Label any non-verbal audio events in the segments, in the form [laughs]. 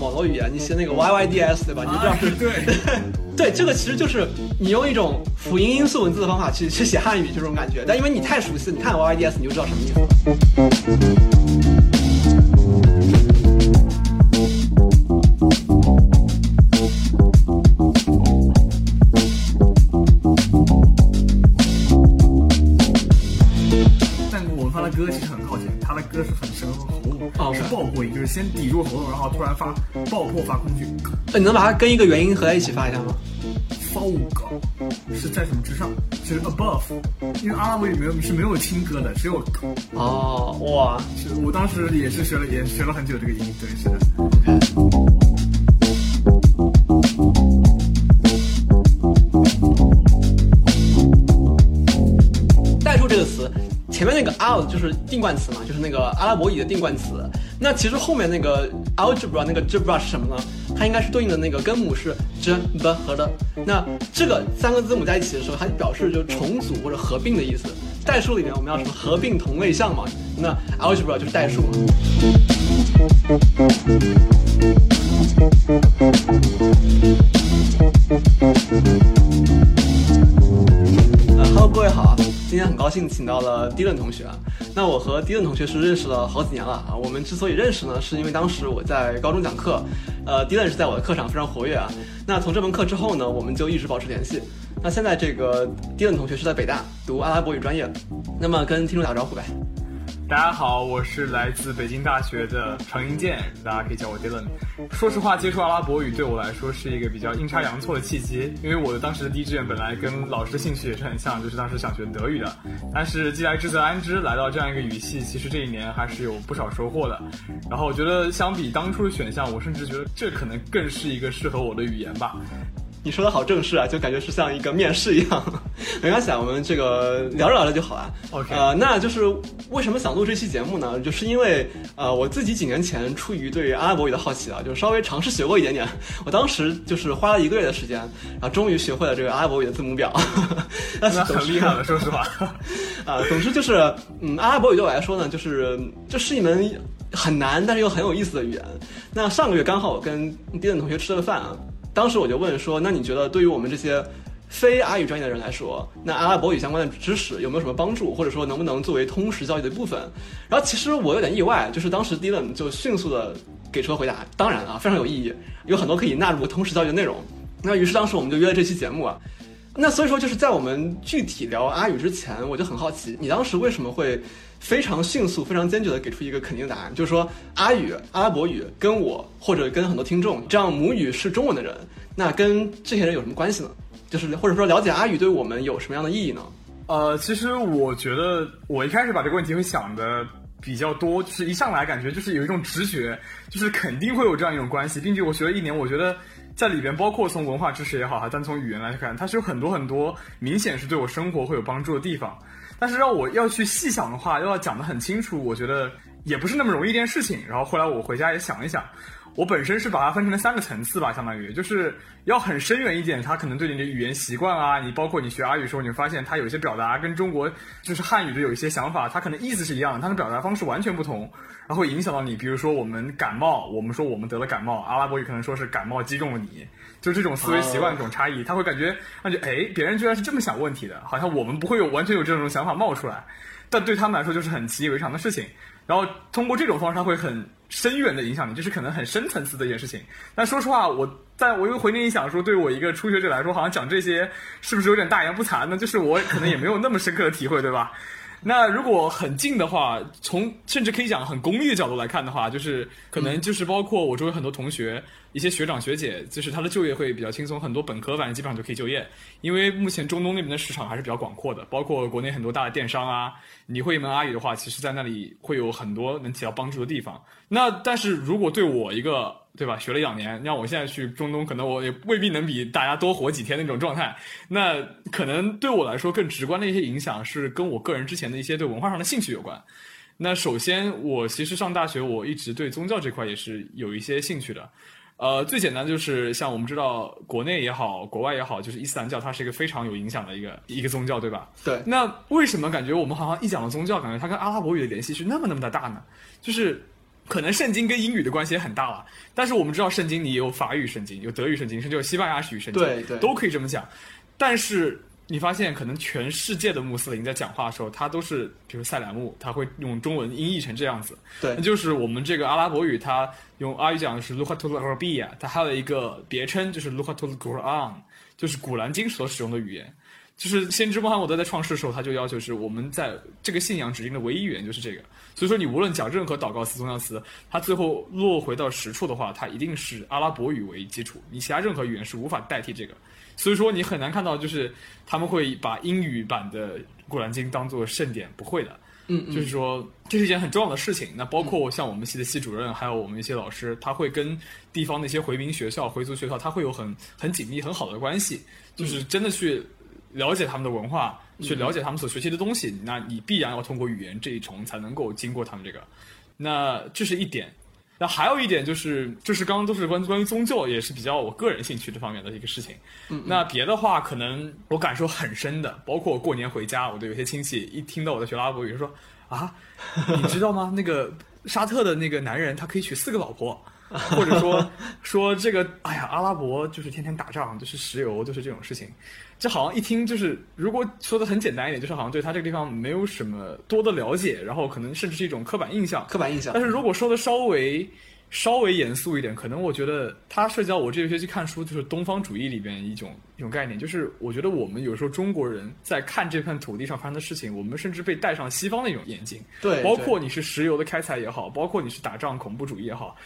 网络语言，你写那个 Y Y D S，对吧？你就知道是对 [laughs] 对，这个其实就是你用一种辅音音素文字的方法去去写汉语，这种感觉。但因为你太熟悉，你看 Y Y D S，你就知道什么意思。但我们发的歌其实很靠前，他的歌是很深喉是爆破音，就是先抵住喉咙，然后突然发。呃你能把它跟一个元音合在一起发一下吗？fog 是在什么之上？就是 above，因为阿拉伯语没有是没有听歌的，只有哦，哇，是我当时也是学了也学了很久这个音，对，是的。Out 就是定冠词嘛，就是那个阿拉伯语的定冠词。那其实后面那个 algebra 那个 gebra 是什么呢？它应该是对应的那个根母是 j b 和的。那这个三个字母在一起的时候，它表示就重组或者合并的意思。代数里面我们要什么合并同类项嘛？那 algebra 就是代数嘛。哈喽各位好啊！今天很高兴请到了 Dylan 同学啊。那我和 Dylan 同学是认识了好几年了啊。我们之所以认识呢，是因为当时我在高中讲课，呃，Dylan 是在我的课上非常活跃啊。那从这门课之后呢，我们就一直保持联系。那现在这个 Dylan 同学是在北大读阿拉伯语专业，那么跟听众打招呼呗。大家好，我是来自北京大学的程英健，大家可以叫我 Dylan。说实话，接触阿拉伯语对我来说是一个比较阴差阳错的契机，因为我的当时的第一志愿本来跟老师的兴趣也是很像，就是当时想学德语的。但是既来之则安之，来到这样一个语系，其实这一年还是有不少收获的。然后我觉得相比当初的选项，我甚至觉得这可能更是一个适合我的语言吧。你说的好正式啊，就感觉是像一个面试一样。[laughs] 没关系啊，我们这个聊着聊着就好了。OK 呃，那就是为什么想录这期节目呢？就是因为呃，我自己几年前出于对阿拉伯语的好奇啊，就稍微尝试学过一点点。我当时就是花了一个月的时间，然后终于学会了这个阿拉伯语的字母表。[laughs] 那是很厉害了，说实话。啊，总之就是，嗯，阿拉伯语对我来说呢，就是这是一门很难但是又很有意思的语言。那上个月刚好我跟迪冷同学吃了个饭啊，当时我就问说，那你觉得对于我们这些非阿语专业的人来说，那阿拉伯语相关的知识有没有什么帮助，或者说能不能作为通识教育的一部分？然后其实我有点意外，就是当时 Dylan 就迅速的给出了回答，当然啊，非常有意义，有很多可以纳入通识教育的内容。那于是当时我们就约了这期节目啊。那所以说，就是在我们具体聊阿语之前，我就很好奇，你当时为什么会非常迅速、非常坚决的给出一个肯定答案？就是说，阿语、阿拉伯语跟我或者跟很多听众这样母语是中文的人，那跟这些人有什么关系呢？就是或者说了解阿语对我们有什么样的意义呢？呃，其实我觉得我一开始把这个问题会想的比较多，就是一上来感觉就是有一种直觉，就是肯定会有这样一种关系，并且我学了一年，我觉得在里边，包括从文化知识也好，还单从语言来看，它是有很多很多明显是对我生活会有帮助的地方。但是让我要去细想的话，又要讲得很清楚，我觉得也不是那么容易一件事情。然后后来我回家也想一想，我本身是把它分成了三个层次吧，相当于就是要很深远一点，它可能对你的语言习惯啊，你包括你学阿语的时候，你会发现它有一些表达跟中国就是汉语的有一些想法，它可能意思是一样的，它的表达方式完全不同，然后会影响到你。比如说我们感冒，我们说我们得了感冒，阿拉伯语可能说是感冒击中了你，就这种思维习惯这种差异，他会感觉感觉哎，别人居然是这么想问题的，好像我们不会有完全有这种想法冒出来，但对他们来说就是很习以为常的事情。然后通过这种方式，他会很深远的影响你，就是可能很深层次的一件事情。但说实话，我在我又回念一想说，对我一个初学者来说，好像讲这些是不是有点大言不惭呢？就是我可能也没有那么深刻的体会，对吧？那如果很近的话，从甚至可以讲很功利的角度来看的话，就是可能就是包括我周围很多同学、一些学长学姐，就是他的就业会比较轻松，很多本科反正基本上就可以就业，因为目前中东那边的市场还是比较广阔的，包括国内很多大的电商啊，你会一门阿语的话，其实在那里会有很多能起到帮助的地方。那但是如果对我一个对吧，学了两年，让我现在去中东，可能我也未必能比大家多活几天那种状态。那可能对我来说更直观的一些影响是跟我个人之前的一些对文化上的兴趣有关。那首先，我其实上大学，我一直对宗教这块也是有一些兴趣的。呃，最简单就是像我们知道，国内也好，国外也好，就是伊斯兰教，它是一个非常有影响的一个一个宗教，对吧？对。那为什么感觉我们好像一讲到宗教，感觉它跟阿拉伯语的联系是那么那么的大呢？就是可能圣经跟英语的关系也很大了，但是我们知道圣经里有法语圣经，有德语圣经，甚至有西班牙语圣经，对对，都可以这么讲。但是你发现，可能全世界的穆斯林在讲话的时候，他都是，比如塞莱姆，他会用中文音译成这样子。对，那就是我们这个阿拉伯语，它用阿语讲的是 Luhatul Arabiya，它还有一个别称就是 Luhatul Quran，就是古兰经所使用的语言。就是先知穆罕默德在创世的时候，他就要求是我们在这个信仰指定的唯一语言就是这个。所以说，你无论讲任何祷告词、宗教词，它最后落回到实处的话，它一定是阿拉伯语为基础，你其他任何语言是无法代替这个。所以说，你很难看到就是他们会把英语版的古兰经当做圣典，不会的。嗯，就是说这是一件很重要的事情。那包括像我们系的系主任，还有我们一些老师，他会跟地方的一些回民学校、回族学校，他会有很很紧密、很好的关系，就是真的去。了解他们的文化，去了解他们所学习的东西，那你必然要通过语言这一重才能够经过他们这个。那这是一点。那还有一点就是，就是刚刚都是关关于宗教，也是比较我个人兴趣这方面的一个事情。那别的话，可能我感受很深的，包括过年回家，我的有些亲戚一听到我在学阿拉伯语，说啊，你知道吗？那个沙特的那个男人，他可以娶四个老婆。[laughs] 或者说说这个，哎呀，阿拉伯就是天天打仗，就是石油，就是这种事情。这好像一听就是，如果说的很简单一点，就是好像对他这个地方没有什么多的了解，然后可能甚至是一种刻板印象。刻板印象。但是如果说的稍微稍微严肃一点，可能我觉得它涉及到我这个学期看书，就是东方主义里边一种一种概念，就是我觉得我们有时候中国人在看这片土地上发生的事情，我们甚至被戴上西方的一种眼镜。对。包括你是石油的开采也好，包括你是打仗恐怖主义也好。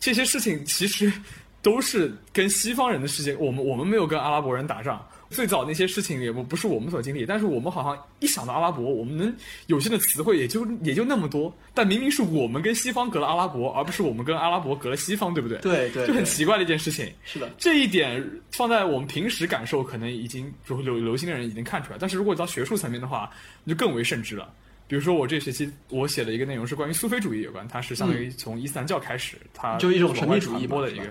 这些事情其实都是跟西方人的世界，我们我们没有跟阿拉伯人打仗，最早那些事情也不不是我们所经历，但是我们好像一想到阿拉伯，我们能有限的词汇也就也就那么多，但明明是我们跟西方隔了阿拉伯，而不是我们跟阿拉伯隔了西方，对不对？对对，就很奇怪的一件事情。是的，这一点放在我们平时感受，可能已经流流行的人已经看出来，但是如果到学术层面的话，那就更为甚至了。比如说，我这学期我写的一个内容是关于苏菲主义有关，它是相当于从伊斯兰教开始，它就一种神秘主义播的一个。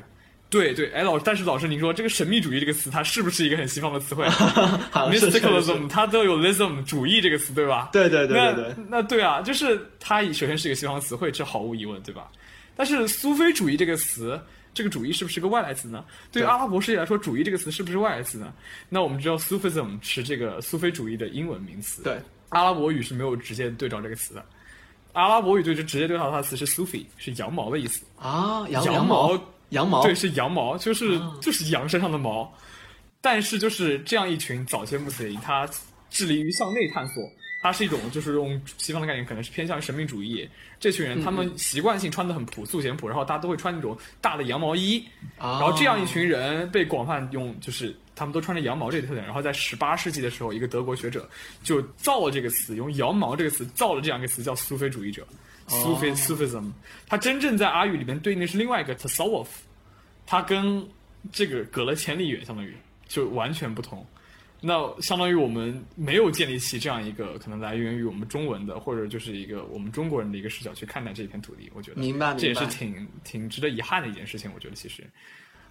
对对，哎老，但是老师您说这个神秘主义这个词，它是不是一个很西方的词汇？[laughs] Mysticalism，它都有 ism 主义这个词，对吧？对对对对对。那对啊，就是它首先是一个西方词汇，这毫无疑问，对吧？但是苏菲主义这个词，这个主义是不是个外来词呢？对于阿拉伯世界来说，主义这个词是不是外来词呢？那我们知道 Sufism 是这个苏菲主义的英文名词。对。阿拉伯语是没有直接对照这个词的，阿拉伯语对就直接对照它的词是 Sufi，是羊毛的意思。啊，羊毛，羊毛，对，是羊毛，就是就是羊身上的毛。但是就是这样一群早先穆斯林，他致力于向内探索，他是一种就是用西方的概念，可能是偏向于神秘主义。这群人他们习惯性穿的很朴素简朴，然后大家都会穿那种大的羊毛衣，然后这样一群人被广泛用就是。他们都穿着羊毛这个特点，然后在十八世纪的时候，一个德国学者就造了这个词，用羊毛这个词造了这样一个词，叫苏菲主义者，苏菲 Sufism。它真正在阿语里面对应的是另外一个 Tasawuf，它跟这个隔了千里远，相当于就完全不同。那相当于我们没有建立起这样一个可能来源于我们中文的，或者就是一个我们中国人的一个视角去看待这片土地。我觉得，明白，这也是挺挺值得遗憾的一件事情。我觉得其实。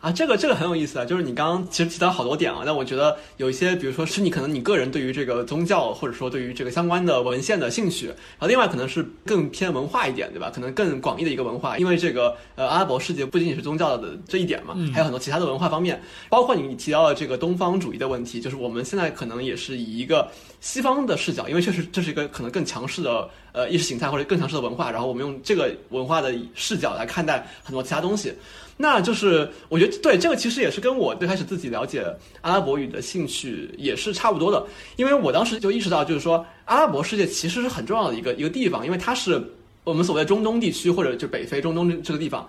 啊，这个这个很有意思啊，就是你刚刚其实提到好多点啊，但我觉得有一些，比如说是你可能你个人对于这个宗教或者说对于这个相关的文献的兴趣，然后另外可能是更偏文化一点，对吧？可能更广义的一个文化，因为这个呃阿拉伯世界不仅仅是宗教的这一点嘛，还有很多其他的文化方面，包括你提到的这个东方主义的问题，就是我们现在可能也是以一个西方的视角，因为确实这是一个可能更强势的呃意识形态或者更强势的文化，然后我们用这个文化的视角来看待很多其他东西。那就是我觉得对这个其实也是跟我最开始自己了解阿拉伯语的兴趣也是差不多的，因为我当时就意识到，就是说阿拉伯世界其实是很重要的一个一个地方，因为它是我们所谓中东地区或者就北非、中东这个地方。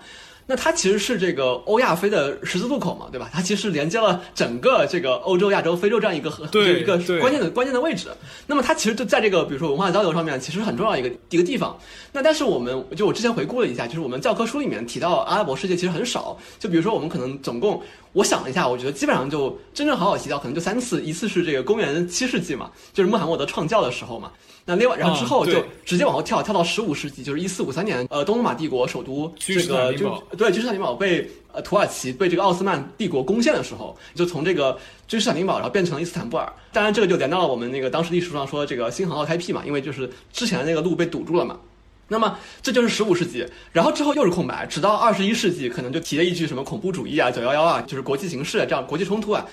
那它其实是这个欧亚非的十字路口嘛，对吧？它其实连接了整个这个欧洲、亚洲、非洲这样一个一个关键的关键的位置。那么它其实就在这个比如说文化交流上面，其实很重要一个一个地方。那但是我们就我之前回顾了一下，就是我们教科书里面提到阿拉伯世界其实很少。就比如说我们可能总共。我想了一下，我觉得基本上就真正好好提到，可能就三次。一次是这个公元七世纪嘛，就是穆罕默德创教的时候嘛。那另外，然后之后就直接往后跳，跳到十五世纪，就是一四五三年，呃，东罗马帝国首都这个就对，君士坦丁堡被呃土耳其被这个奥斯曼帝国攻陷的时候，就从这个君士坦丁堡然后变成了伊斯坦布尔。当然，这个就连到了我们那个当时历史上说这个新航道开辟嘛，因为就是之前的那个路被堵住了嘛。那么这就是十五世纪，然后之后又是空白，直到二十一世纪，可能就提了一句什么恐怖主义啊、九幺幺啊，就是国际形势啊，这样国际冲突啊。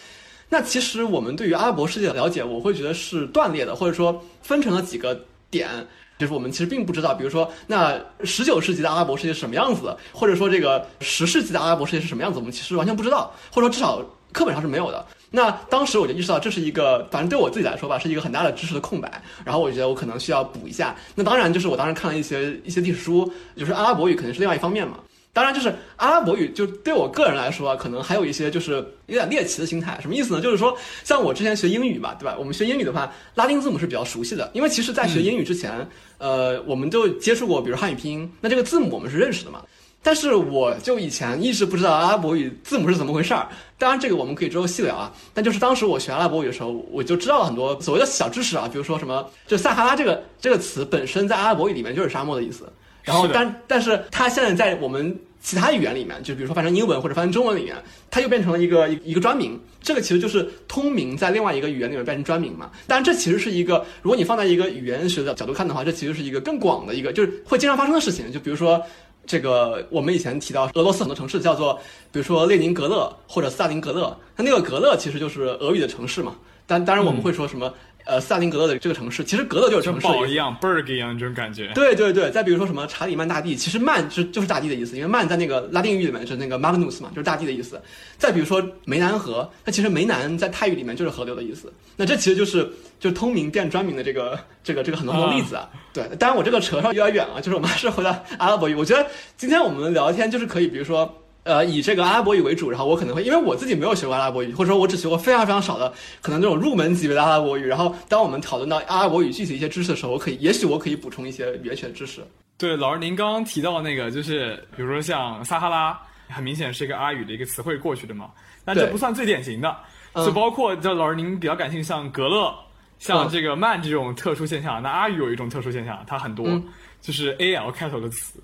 那其实我们对于阿拉伯世界的了解，我会觉得是断裂的，或者说分成了几个点，就是我们其实并不知道，比如说那十九世纪的阿拉伯世界是什么样子，或者说这个十世纪的阿拉伯世界是什么样子，我们其实完全不知道，或者说至少课本上是没有的。那当时我就意识到，这是一个，反正对我自己来说吧，是一个很大的知识的空白。然后我觉得我可能需要补一下。那当然，就是我当时看了一些一些历史书，就是阿拉伯语肯定是另外一方面嘛。当然，就是阿拉伯语，就对我个人来说，可能还有一些就是有点猎奇的心态。什么意思呢？就是说，像我之前学英语嘛，对吧？我们学英语的话，拉丁字母是比较熟悉的，因为其实在学英语之前，呃，我们就接触过，比如汉语拼音，那这个字母我们是认识的嘛。但是我就以前一直不知道阿拉伯语字母是怎么回事儿。当然，这个我们可以之后细聊啊。但就是当时我学阿拉伯语的时候，我就知道了很多所谓的小知识啊，比如说什么，就撒哈拉这个这个词本身在阿拉伯语里面就是沙漠的意思。然后，但但是它现在在我们其他语言里面，就比如说翻成英文或者翻成中文里面，它又变成了一个一一个专名。这个其实就是通名在另外一个语言里面变成专名嘛。当然，这其实是一个，如果你放在一个语言学的角度看的话，这其实是一个更广的一个，就是会经常发生的事情。就比如说。这个我们以前提到俄罗斯很多城市叫做，比如说列宁格勒或者斯大林格勒，它那个格勒其实就是俄语的城市嘛。但当然我们会说什么，呃，斯大林格勒的这个城市，其实格勒就是城市一样，berg 一样这种感觉。对对对，再比如说什么查理曼大帝，其实曼是就是大帝的意思，因为曼在那个拉丁语里面是那个 magnus 嘛，就是大帝的意思。再比如说湄南河，那其实湄南在泰语里面就是河流的意思。那这其实就是就是通名变专名的这个这个这个很多很多例子啊。对，当然我这个扯上有点远了，就是我们还是回到阿拉伯语。我觉得今天我们聊天就是可以，比如说。呃，以这个阿拉伯语为主，然后我可能会，因为我自己没有学过阿拉伯语，或者说我只学过非常非常少的，可能这种入门级别的阿拉伯语。然后，当我们讨论到阿拉伯语具体一些知识的时候，我可以，也许我可以补充一些语言学知识。对，老师您刚刚提到那个，就是比如说像撒哈拉，很明显是一个阿语的一个词汇过去的嘛，但这不算最典型的，就包括就老师您比较感兴趣，像格勒，像这个曼这种特殊现象。那阿语有一种特殊现象，它很多就是 A L 开头的词。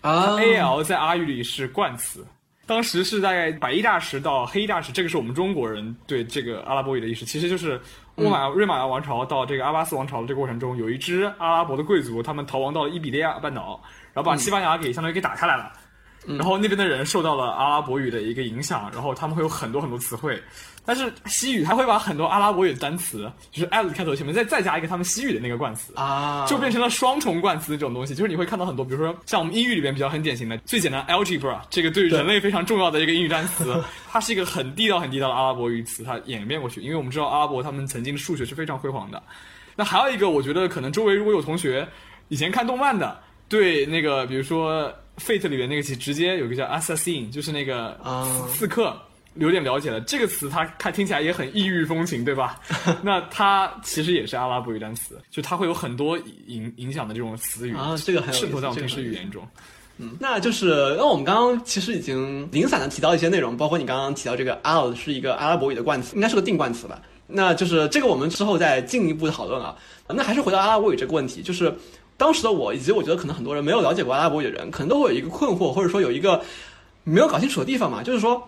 啊，A L 在阿语里是冠词，当时是大概白衣大使到黑衣大使，这个是我们中国人对这个阿拉伯语的意识，其实就是乌马瑞玛王朝到这个阿巴斯王朝的这个过程中，有一支阿拉伯的贵族，他们逃亡到了伊比利亚半岛，然后把西班牙给相当于给打下来了。然后那边的人受到了阿拉伯语的一个影响，然后他们会有很多很多词汇。但是西语它会把很多阿拉伯语的单词，就是 as 开头前面再再加一个他们西语的那个冠词啊，就变成了双重冠词这种东西。就是你会看到很多，比如说像我们英语里边比较很典型的最简单 algebra 这个对于人类非常重要的一个英语单词，[laughs] 它是一个很地道很地道的阿拉伯语词，它演变过去。因为我们知道阿拉伯他们曾经的数学是非常辉煌的。那还有一个，我觉得可能周围如果有同学以前看动漫的，对那个比如说 Fate 里面那个直接有个叫 assassin，就是那个刺客。有点了解了，这个词它看听起来也很异域风情，对吧？[laughs] 那它其实也是阿拉伯语单词，就它会有很多影影响的这种词语啊，这个渗透在我们平时语言中。嗯，那就是那我们刚刚其实已经零散的提到一些内容，包括你刚刚提到这个 al 是一个阿拉伯语的冠词，应该是个定冠词吧？那就是这个我们之后再进一步讨论啊。那还是回到阿拉伯语这个问题，就是当时的我以及我觉得可能很多人没有了解过阿拉伯语的人，可能都会有一个困惑，或者说有一个没有搞清楚的地方嘛，就是说。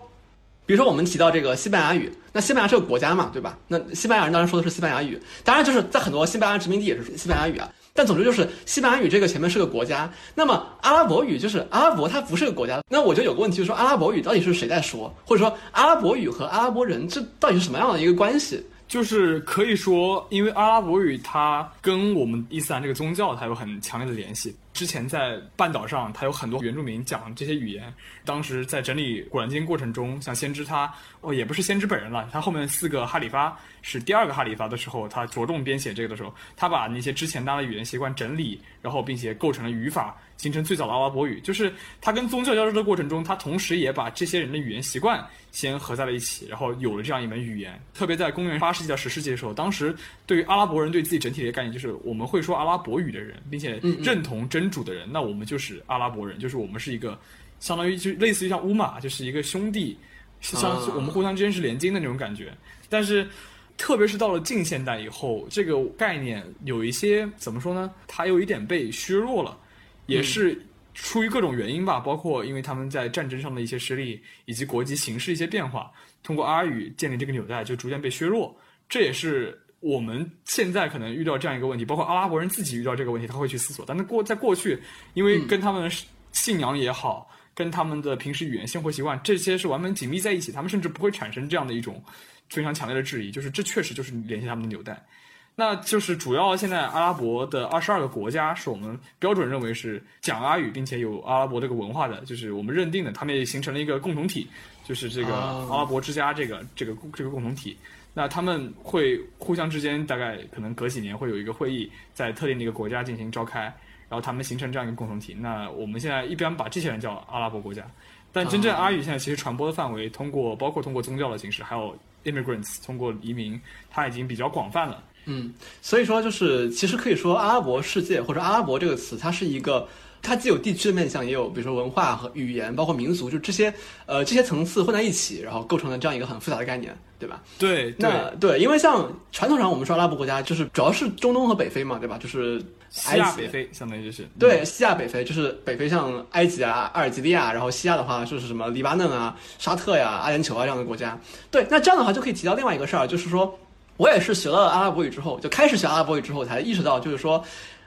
比如说，我们提到这个西班牙语，那西班牙是个国家嘛，对吧？那西班牙人当然说的是西班牙语，当然就是在很多西班牙殖民地也是西班牙语啊。但总之就是西班牙语这个前面是个国家，那么阿拉伯语就是阿拉伯，它不是个国家。那我就有个问题，就是说阿拉伯语到底是谁在说，或者说阿拉伯语和阿拉伯人这到底是什么样的一个关系？就是可以说，因为阿拉伯语它跟我们伊斯兰这个宗教它有很强烈的联系。之前在半岛上，他有很多原住民讲这些语言。当时在整理《古兰经》过程中，像先知他哦，也不是先知本人了，他后面四个哈里发是第二个哈里发的时候，他着重编写这个的时候，他把那些之前大家的语言习惯整理，然后并且构成了语法。形成最早的阿拉伯语，就是他跟宗教交织的过程中，他同时也把这些人的语言习惯先合在了一起，然后有了这样一门语言。特别在公元八世纪到十世纪的时候，当时对于阿拉伯人对自己整体的概念就是，我们会说阿拉伯语的人，并且认同真主的人，那我们就是阿拉伯人，就是我们是一个相当于就类似于像乌马，就是一个兄弟，像我们互相之间是连襟的那种感觉。但是，特别是到了近现代以后，这个概念有一些怎么说呢？它有一点被削弱了。也是出于各种原因吧，包括因为他们在战争上的一些失利，以及国际形势一些变化，通过阿拉语建立这个纽带就逐渐被削弱。这也是我们现在可能遇到这样一个问题，包括阿拉伯人自己遇到这个问题，他会去思索。但是过在过去，因为跟他们信仰也好，跟他们的平时语言、生活习惯这些是完全紧密在一起，他们甚至不会产生这样的一种非常强烈的质疑，就是这确实就是联系他们的纽带。那就是主要现在阿拉伯的二十二个国家是我们标准认为是讲阿语并且有阿拉伯这个文化的，就是我们认定的，他们也形成了一个共同体，就是这个阿拉伯之家这个这个这个共同体。那他们会互相之间大概可能隔几年会有一个会议，在特定的一个国家进行召开，然后他们形成这样一个共同体。那我们现在一般把这些人叫阿拉伯国家，但真正阿语现在其实传播的范围，通过包括通过宗教的形式，还有 immigrants 通过移民，它已经比较广泛了。嗯，所以说就是其实可以说阿拉伯世界或者阿拉伯这个词，它是一个，它既有地区的面向，也有比如说文化和语言，包括民族，就这些呃这些层次混在一起，然后构成了这样一个很复杂的概念，对吧？[laughs] 对，那对，因为像传统上我们说阿拉伯国家，就是主要是中东和北非嘛，对吧？就是西亚北非，相当于就是对西亚北非，就是北非像埃及啊、阿尔及利亚，然后西亚的话就是什么黎巴嫩啊、沙特呀、阿联酋啊这样的国家。对，那这样的话就可以提到另外一个事儿，就是说。我也是学了阿拉伯语之后，就开始学阿拉伯语之后，才意识到，就是说，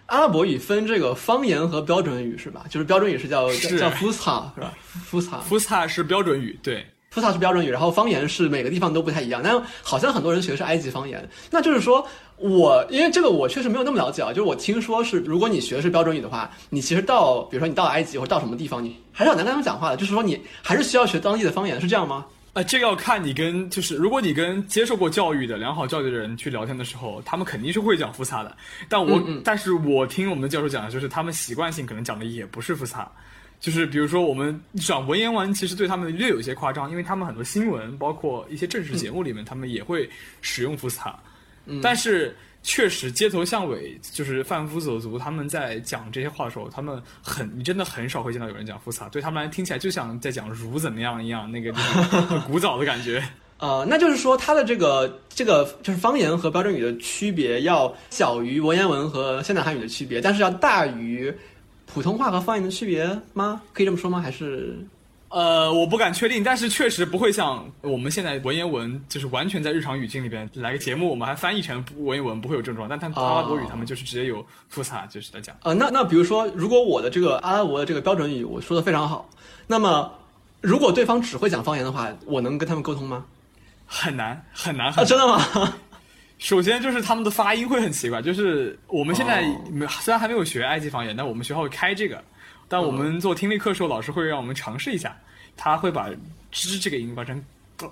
阿拉伯语分这个方言和标准语，是吧？就是标准语是叫叫 Fusha，是吧？Fusha Fusha 是标准语，对，Fusha 是标准语，然后方言是每个地方都不太一样。但好像很多人学的是埃及方言，那就是说我因为这个我确实没有那么了解啊，就是我听说是，如果你学的是标准语的话，你其实到比如说你到埃及或者到什么地方，你还是很难跟他们讲话的，就是说你还是需要学当地的方言，是这样吗？呃，这个要看你跟就是，如果你跟接受过教育的良好教育的人去聊天的时候，他们肯定是会讲复杂的。但我，但是我听我们的教授讲的就是，他们习惯性可能讲的也不是复杂，就是比如说我们讲文言文，其实对他们略有些夸张，因为他们很多新闻，包括一些正式节目里面，他们也会使用复杂，但是。确实，街头巷尾就是贩夫走卒，他们在讲这些话的时候，他们很，你真的很少会见到有人讲复杂，对他们来听起来就像在讲儒怎么样一样，那个很 [laughs] 古早的感觉。呃，那就是说，它的这个这个就是方言和标准语的区别要小于文言文和现代汉语的区别，但是要大于普通话和方言的区别吗？可以这么说吗？还是？呃，我不敢确定，但是确实不会像我们现在文言文，就是完全在日常语境里边来个节目，我们还翻译成文言文，不会有症状。但他阿拉伯语他们就是直接有复杂，就是在讲。呃，那 [laughs] 那比如说，如果我的这个阿拉伯的这个标准语我说的非常好，那么如果对方只会讲方言的话，我能跟他们沟通吗？很难，很难，很难真的吗？[laughs] 首先就是他们的发音会很奇怪，就是我们现在虽然还没有学埃及方言，但我们学校会开这个。但我们做听力课时候，老师会让我们尝试一下，他会把“之”这个音发成“个”，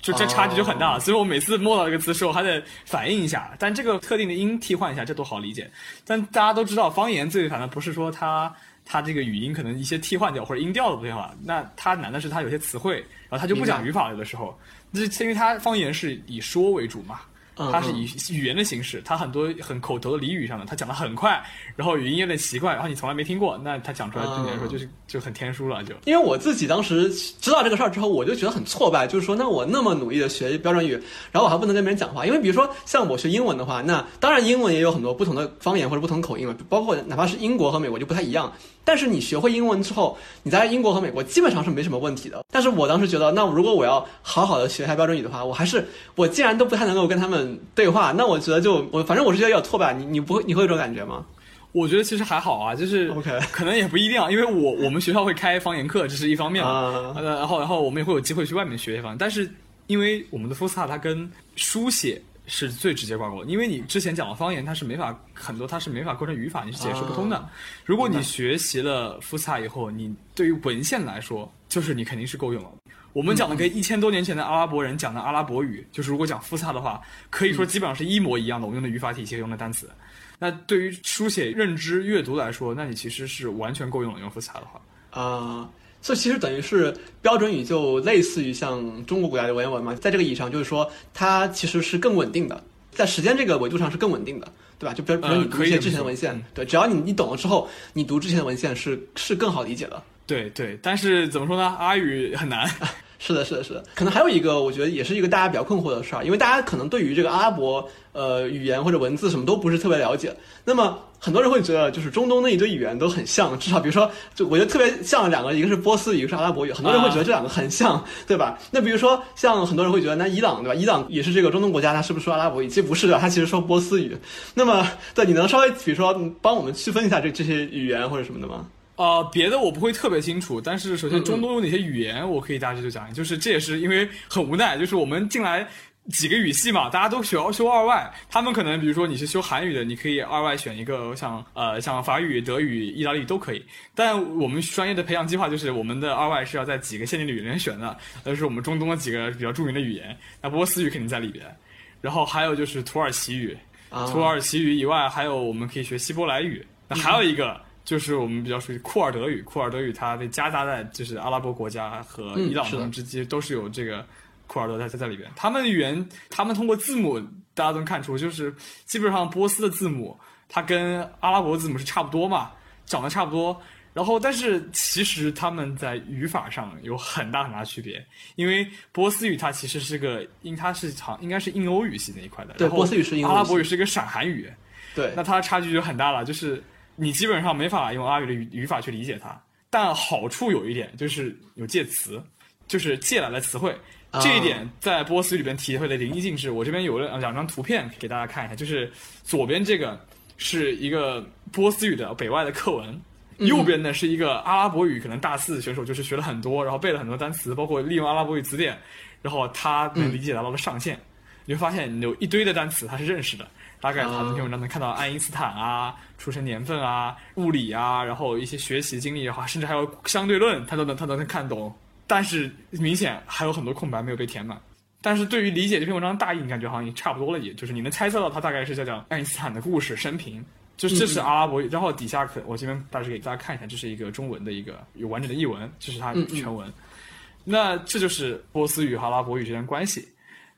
就这差距就很大了。所以我每次摸到这个词时候，还得反应一下。但这个特定的音替换一下，这都好理解。但大家都知道，方言最烦的不是说它它这个语音可能一些替换掉或者音调的变化，那它难的是它有些词汇，然后它就不讲语法的时候，那因为它方言是以说为主嘛。它是以语言的形式，它很多很口头的俚语上的，它讲的很快，然后语音有点奇怪，然后你从来没听过，那他讲出来对你来说就是就很天书了，就。因为我自己当时知道这个事儿之后，我就觉得很挫败，就是说，那我那么努力的学标准语，然后我还不能跟别人讲话，因为比如说像我学英文的话，那当然英文也有很多不同的方言或者不同口音嘛，包括哪怕是英国和美国就不太一样。但是你学会英文之后，你在英国和美国基本上是没什么问题的。但是我当时觉得，那如果我要好好的学一下标准语的话，我还是我既然都不太能够跟他们对话，那我觉得就我反正我是觉得有点挫败。你你不会你会有这种感觉吗？我觉得其实还好啊，就是 OK，[laughs] 可能也不一定啊，因为我我们学校会开方言课，这是一方面嘛。呃，然后然后我们也会有机会去外面学一方言，但是因为我们的福斯塔它跟书写。是最直接挂钩，因为你之前讲的方言，它是没法很多，它是没法构成语法，你是解释不通的。如果你学习了复萨以后，你对于文献来说，就是你肯定是够用了。我们讲的跟一千多年前的阿拉伯人讲的阿拉伯语，就是如果讲复萨的话，可以说基本上是一模一样的。我们用的语法体系，用的单词，那对于书写、认知、阅读来说，那你其实是完全够用了。用复萨的话，啊。这其实等于是标准语，就类似于像中国古代的文言文嘛，在这个意义上，就是说它其实是更稳定的，在时间这个维度上是更稳定的，对吧？就比如比如你读一些之前的文献，对，只要你你懂了之后，你读之前的文献是是更好理解的。对对，但是怎么说呢？阿语很难。[laughs] 是的，是的，是的。可能还有一个，我觉得也是一个大家比较困惑的事儿，因为大家可能对于这个阿拉伯呃语言或者文字什么都不是特别了解。那么很多人会觉得，就是中东那一堆语言都很像，至少比如说，就我觉得特别像两个，一个是波斯语，一个是阿拉伯语。很多人会觉得这两个很像，对吧？[laughs] 那比如说像很多人会觉得，那伊朗对吧？伊朗也是这个中东国家，它是不是说阿拉伯语？其实不是的，它其实说波斯语。那么，对，你能稍微比如说帮我们区分一下这这些语言或者什么的吗？呃，别的我不会特别清楚，但是首先中东有哪些语言，我可以大致就讲，就是这也是因为很无奈，就是我们进来几个语系嘛，大家都学修二外，他们可能比如说你是修韩语的，你可以二外选一个像呃像法语、德语、意大利都可以，但我们专业的培养计划就是我们的二外是要在几个限定的语言选的，那是我们中东的几个比较著名的语言，那波斯语肯定在里边，然后还有就是土耳其语，土耳其语以外还有我们可以学希伯来语，那还有一个。就是我们比较熟悉库尔德语，库尔德语它被夹杂在就是阿拉伯国家和伊朗中之间，都是有这个库尔德在在在里边。他们语言，他们通过字母，大家都能看出，就是基本上波斯的字母，它跟阿拉伯字母是差不多嘛，长得差不多。然后，但是其实他们在语法上有很大很大区别，因为波斯语它其实是个，因它是长应该是印欧语系那一块的，对，波斯语是印欧，阿拉伯语是一个闪韩语，对，那它差距就很大了，就是。你基本上没法用阿语的语语法去理解它，但好处有一点就是有介词，就是借来的词汇。这一点在波斯语里边体会的淋漓尽致。我这边有了两张图片给大家看一下，就是左边这个是一个波斯语的北外的课文，右边呢是一个阿拉伯语，可能大四选手就是学了很多，然后背了很多单词，包括利用阿拉伯语词典，然后他能理解到了上限。你会发现有一堆的单词他是认识的。大概他这篇文章能看到爱因斯坦啊，出生年份啊，物理啊，然后一些学习经历的话，甚至还有相对论，他都能他都能看懂。但是明显还有很多空白没有被填满。但是对于理解这篇文章大意，你感觉好像也差不多了，也就是你能猜测到他大概是在讲爱因斯坦的故事生平。就这是阿拉伯语，然后底下可我这边大致给大家看一下，这是一个中文的一个有完整的译文，这是它全文。那这就是波斯语和阿拉伯语之间关系，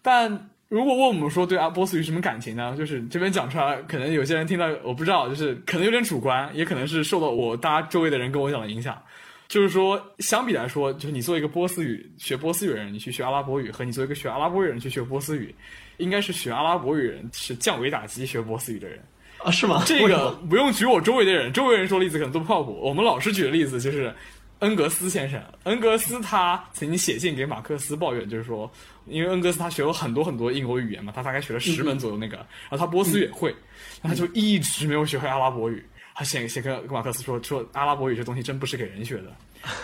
但。如果问我们说对阿波斯语什么感情呢？就是这边讲出来，可能有些人听到我不知道，就是可能有点主观，也可能是受到我大家周围的人跟我讲的影响。就是说，相比来说，就是你作为一个波斯语学波斯语的人，你去学阿拉伯语，和你作为一个学阿拉伯语人去学波斯语，应该是学阿拉伯语人是降维打击学波斯语的人啊？是吗？这个不用举我周围的人，周围人说例子可能都不靠谱。我们老师举的例子就是。恩格斯先生，恩格斯他曾经写信给马克思抱怨，就是说，因为恩格斯他学了很多很多英国语言嘛，他大概学了十门左右那个，然后他波斯语也会，那他就一直没有学会阿拉伯语。他写写跟跟马克思说说阿拉伯语这东西真不是给人学的，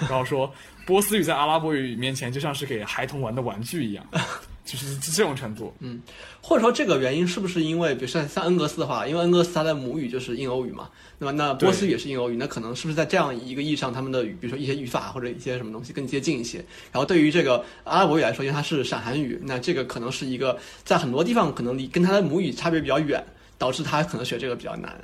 然后说波斯语在阿拉伯语面前就像是给孩童玩的玩具一样。就是这种程度，嗯，或者说这个原因是不是因为，比如说像恩格斯的话，因为恩格斯他的母语就是印欧语嘛，那么那波斯语也是印欧语，那可能是不是在这样一个意义上，他们的比如说一些语法或者一些什么东西更接近一些？然后对于这个阿拉伯语来说，因为它是闪韩语，那这个可能是一个在很多地方可能离跟他的母语差别比较远，导致他可能学这个比较难。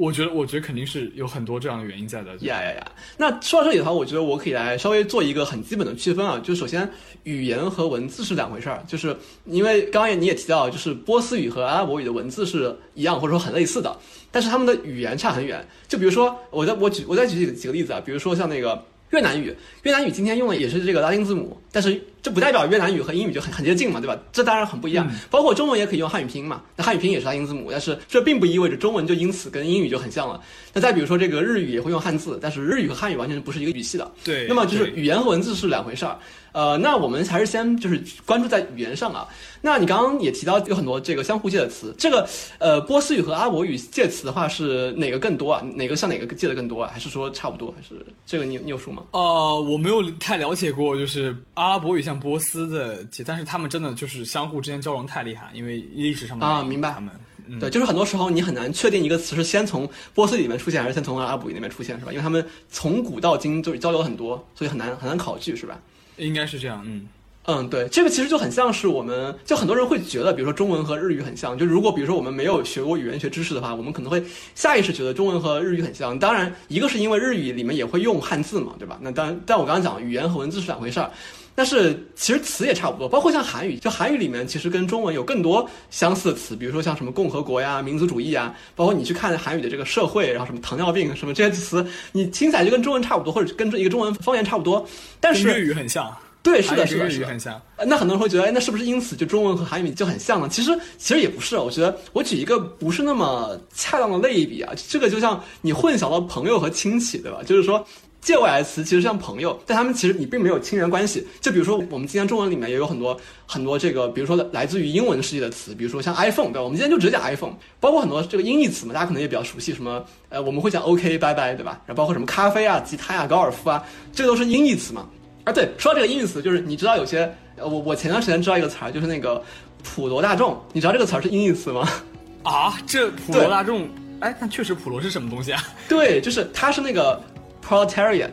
我觉得，我觉得肯定是有很多这样的原因在的。呀呀呀！那说到这里的话，我觉得我可以来稍微做一个很基本的区分啊。就首先，语言和文字是两回事儿。就是因为刚刚也你也提到，就是波斯语和阿拉伯语的文字是一样或者说很类似的，但是他们的语言差很远。就比如说，我再我举我再举几个几个例子啊。比如说像那个越南语，越南语今天用的也是这个拉丁字母，但是。这不代表越南语和英语就很很接近嘛，对吧？这当然很不一样。包括中文也可以用汉语拼音嘛，那汉语拼音也是拉丁字母，但是这并不意味着中文就因此跟英语就很像了。那再比如说这个日语也会用汉字，但是日语和汉语完全不是一个语系的。对。那么就是语言和文字是两回事儿。呃，那我们还是先就是关注在语言上啊。那你刚刚也提到有很多这个相互借的词，这个呃波斯语和阿拉伯语借词的话是哪个更多啊？哪个向哪个借的更多啊？还是说差不多？还是这个你你有数吗？呃，我没有太了解过，就是阿拉伯语像波斯的。但是他们真的就是相互之间交融太厉害，因为历史上啊，明白他们。对，就是很多时候你很难确定一个词是先从波斯里面出现，还是先从阿拉伯语那边出现，是吧？因为他们从古到今就是交流很多，所以很难很难考据，是吧？应该是这样，嗯嗯，对，这个其实就很像是我们，就很多人会觉得，比如说中文和日语很像，就如果比如说我们没有学过语言学知识的话，我们可能会下意识觉得中文和日语很像。当然，一个是因为日语里面也会用汉字嘛，对吧？那当然，但我刚刚讲语言和文字是两回事儿。但是其实词也差不多，包括像韩语，就韩语里面其实跟中文有更多相似的词，比如说像什么共和国呀、民族主义啊，包括你去看韩语的这个社会，然后什么糖尿病什么这些词，你听起来就跟中文差不多，或者跟这一个中文方言差不多。但是粤语很像。对，是的，是的，是的。很像。呃那很多人会觉得，哎，那是不是因此就中文和韩语就很像呢？其实其实也不是，我觉得我举一个不是那么恰当的类比啊，这个就像你混淆了朋友和亲戚，对吧？就是说。借过来的词其实像朋友，但他们其实你并没有亲缘关系。就比如说，我们今天中文里面也有很多很多这个，比如说来自于英文世界的词，比如说像 iPhone，对吧？我们今天就只讲 iPhone，包括很多这个音译词嘛，大家可能也比较熟悉，什么呃，我们会讲 OK 拜拜，对吧？然后包括什么咖啡啊、吉他呀、高尔夫啊，这都是音译词嘛。啊，对，说到这个英语词，就是你知道有些，呃，我我前段时间知道一个词儿，就是那个普罗大众，你知道这个词儿是英译词吗？[laughs] 啊，这普罗大众，哎，但确实普罗是什么东西啊？[laughs] 对，就是它是那个 proletariat，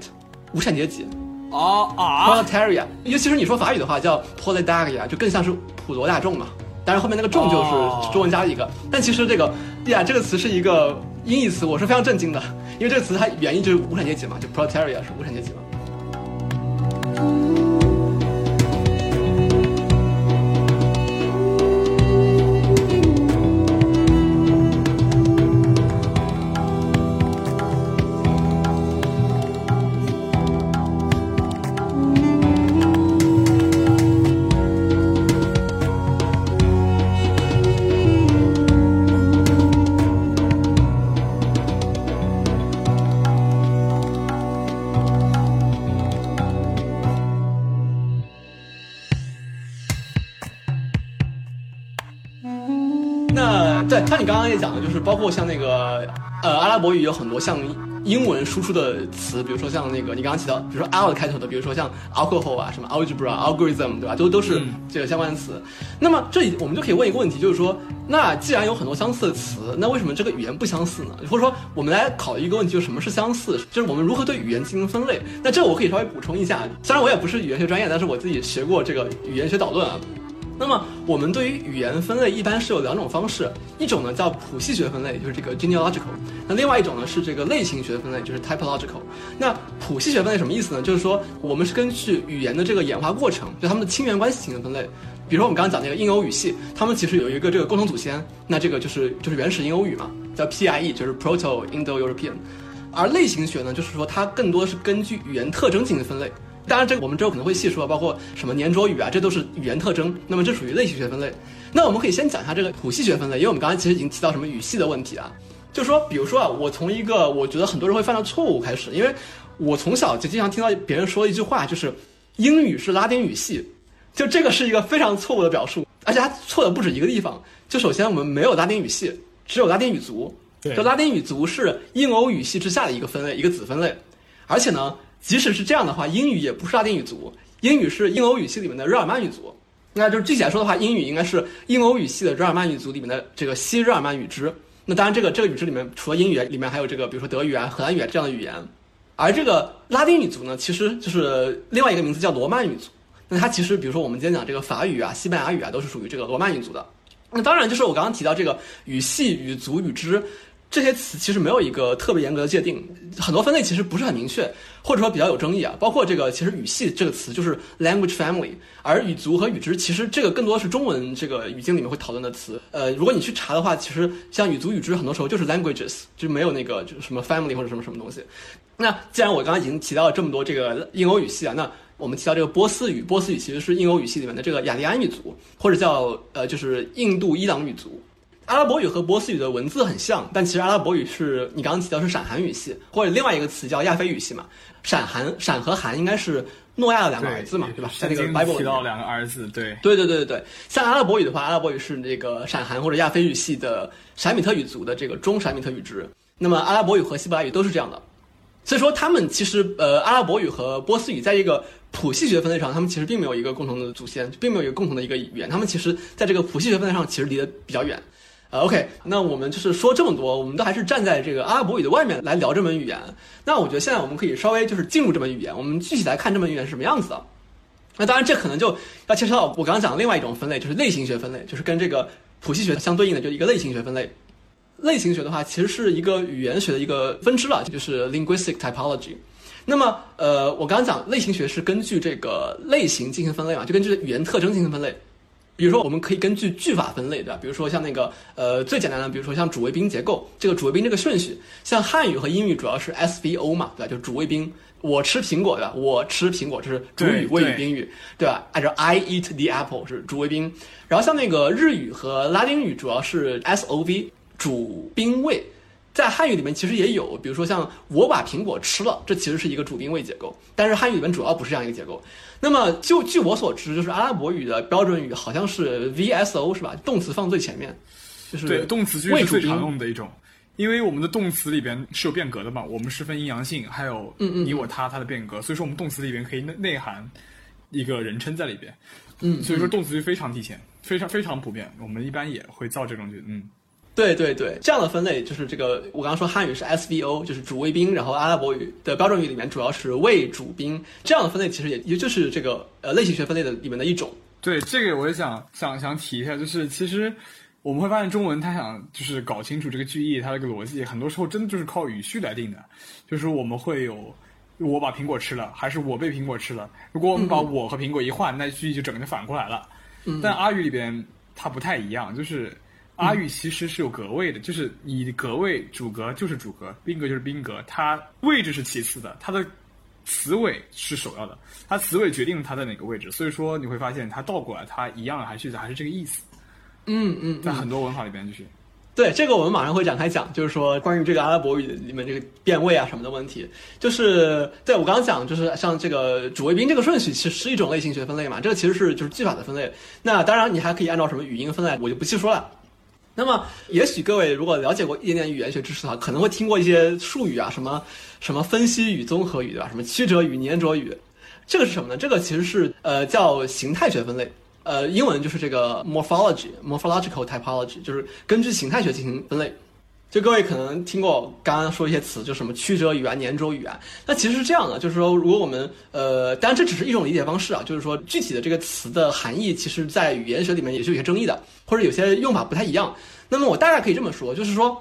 无产阶级哦啊，proletariat，尤其是你说法语的话叫 proletariat，就更像是普罗大众嘛。但是后面那个众就是哦中文加了一个，但其实这个呀这个词是一个音译词，我是非常震惊的，因为这个词它原意就是无产阶级嘛，就 proletariat 是无产阶级嘛。就是包括像那个呃阿拉伯语有很多像英文输出的词，比如说像那个你刚刚提到，比如说 al 开头的，比如说像 alcohol 啊，什么 algebra、algorithm，对吧？都都是这个相关的词。那么这里我们就可以问一个问题，就是说，那既然有很多相似的词，那为什么这个语言不相似呢？或者说，我们来考虑一个问题，就是什么是相似？就是我们如何对语言进行分类？那这个我可以稍微补充一下，虽然我也不是语言学专业，但是我自己学过这个语言学导论啊。那么我们对于语言分类一般是有两种方式，一种呢叫谱系学分类，就是这个 genealogical；那另外一种呢是这个类型学分类，就是 typological。那谱系学分类什么意思呢？就是说我们是根据语言的这个演化过程，就它们的亲缘关系进行分类。比如说我们刚刚讲那个印欧语系，它们其实有一个这个共同祖先，那这个就是就是原始印欧语嘛，叫 PIE，就是 Proto-Indo-European。而类型学呢，就是说它更多是根据语言特征进行分类。当然，这个我们之后可能会细说，包括什么粘着语啊，这都是语言特征。那么这属于类型学分类。那我们可以先讲一下这个谱系学分类，因为我们刚才其实已经提到什么语系的问题啊，就是说，比如说啊，我从一个我觉得很多人会犯的错误开始，因为我从小就经常听到别人说一句话，就是英语是拉丁语系，就这个是一个非常错误的表述，而且它错的不止一个地方。就首先我们没有拉丁语系，只有拉丁语族。对就拉丁语族是印欧语系之下的一个分类，一个子分类。而且呢，即使是这样的话，英语也不是拉丁语族，英语是印欧语系里面的日耳曼语族。那就是具体来说的话，英语应该是印欧语系的日耳曼语族里面的这个西日耳曼语支。那当然，这个这个语支里面除了英语，里面还有这个比如说德语啊、荷兰语啊这样的语言。而这个拉丁语族呢，其实就是另外一个名字叫罗曼语族。那它其实，比如说我们今天讲这个法语啊、西班牙语啊，都是属于这个罗曼语族的。那当然，就是我刚刚提到这个语系、语族、语支这些词，其实没有一个特别严格的界定，很多分类其实不是很明确，或者说比较有争议啊。包括这个，其实语系这个词就是 language family，而语族和语支其实这个更多是中文这个语境里面会讨论的词。呃，如果你去查的话，其实像语族、语支很多时候就是 languages，就没有那个就是什么 family 或者什么什么东西。那既然我刚刚已经提到了这么多这个印欧语系啊，那我们提到这个波斯语，波斯语其实是印欧语系里面的这个雅利安语族，或者叫呃就是印度伊朗语族。阿拉伯语和波斯语的文字很像，但其实阿拉伯语是你刚刚提到是闪韩语系，或者另外一个词叫亚非语系嘛。闪韩闪和韩应该是诺亚的两个儿子嘛，对吧？在那个圣经 Bible 提到两个儿子，对，对对对对对，像阿拉伯语的话，阿拉伯语是这个闪韩或者亚非语系的闪米特语族的这个中闪米特语支。那么阿拉伯语和希伯来语都是这样的，所以说他们其实呃阿拉伯语和波斯语在一个谱系学分类上，他们其实并没有一个共同的祖先，并没有一个共同的一个语言，他们其实在这个谱系学分类上其实离得比较远。呃，OK，那我们就是说这么多，我们都还是站在这个阿拉伯语的外面来聊这门语言。那我觉得现在我们可以稍微就是进入这门语言，我们具体来看这门语言是什么样子的。那当然，这可能就要牵扯到我刚刚讲的另外一种分类，就是类型学分类，就是跟这个谱系学相对应的，就一个类型学分类。类型学的话，其实是一个语言学的一个分支了，就是 linguistic typology。那么，呃，我刚刚讲类型学是根据这个类型进行分类嘛，就根据语言特征进行分类。比如说，我们可以根据句法分类，对吧？比如说像那个呃最简单的，比如说像主谓宾结构，这个主谓宾这个顺序，像汉语和英语主要是 SVO 嘛，对吧？就主谓宾，我吃苹果，对吧？我吃苹果，这是主语、谓语、宾语，对吧？按照 I eat the apple 是主谓宾。然后像那个日语和拉丁语主要是 SOV 主宾谓。在汉语里面其实也有，比如说像我把苹果吃了，这其实是一个主宾谓结构，但是汉语里面主要不是这样一个结构。那么就据我所知，就是阿拉伯语的标准语好像是 VSO 是吧？动词放最前面，就是对动词句是最常用的一种，因为我们的动词里边是有变革的嘛，我们是分阴阳性，还有你我他它的变革，所以说我们动词里边可以内内涵一个人称在里边，嗯，所以说动词句非常提前，非常非常普遍，我们一般也会造这种句，嗯。对对对，这样的分类就是这个。我刚刚说汉语是 SVO，就是主谓宾，然后阿拉伯语的标准语里面主要是谓主宾。这样的分类其实也也就是这个呃类型学分类的里面的一种。对，这个我也想想想提一下，就是其实我们会发现中文它想就是搞清楚这个句意，它这个逻辑，很多时候真的就是靠语序来定的。就是我们会有我把苹果吃了，还是我被苹果吃了。如果我们把我和苹果一换，那句意就整个就反过来了。但阿语里边它不太一样，就是。阿语其实是有格位的，就是你格位主格就是主格，宾格就是宾格，它位置是其次的，它的词尾是首要的，它词尾决定它在哪个位置，所以说你会发现它倒过来，它一样还是还是这个意思。嗯嗯，在很多文法里边就是。对这个我们马上会展开讲，就是说关于这个阿拉伯语里面这个变位啊什么的问题，就是对我刚刚讲，就是像这个主谓宾这个顺序，其实是一种类型学分类嘛，这个其实是就是句法的分类。那当然你还可以按照什么语音分类，我就不细说了。那么，也许各位如果了解过一点点语言学知识的话，可能会听过一些术语啊，什么什么分析语、综合语，对吧？什么曲折语、粘着语，这个是什么呢？这个其实是呃叫形态学分类，呃，英文就是这个 morphology，morphological typology，就是根据形态学进行分类。就各位可能听过刚刚说一些词，就什么曲折语啊、粘着语啊，那其实是这样的，就是说如果我们呃，当然这只是一种理解方式啊，就是说具体的这个词的含义，其实在语言学里面也是有些争议的，或者有些用法不太一样。那么我大概可以这么说，就是说，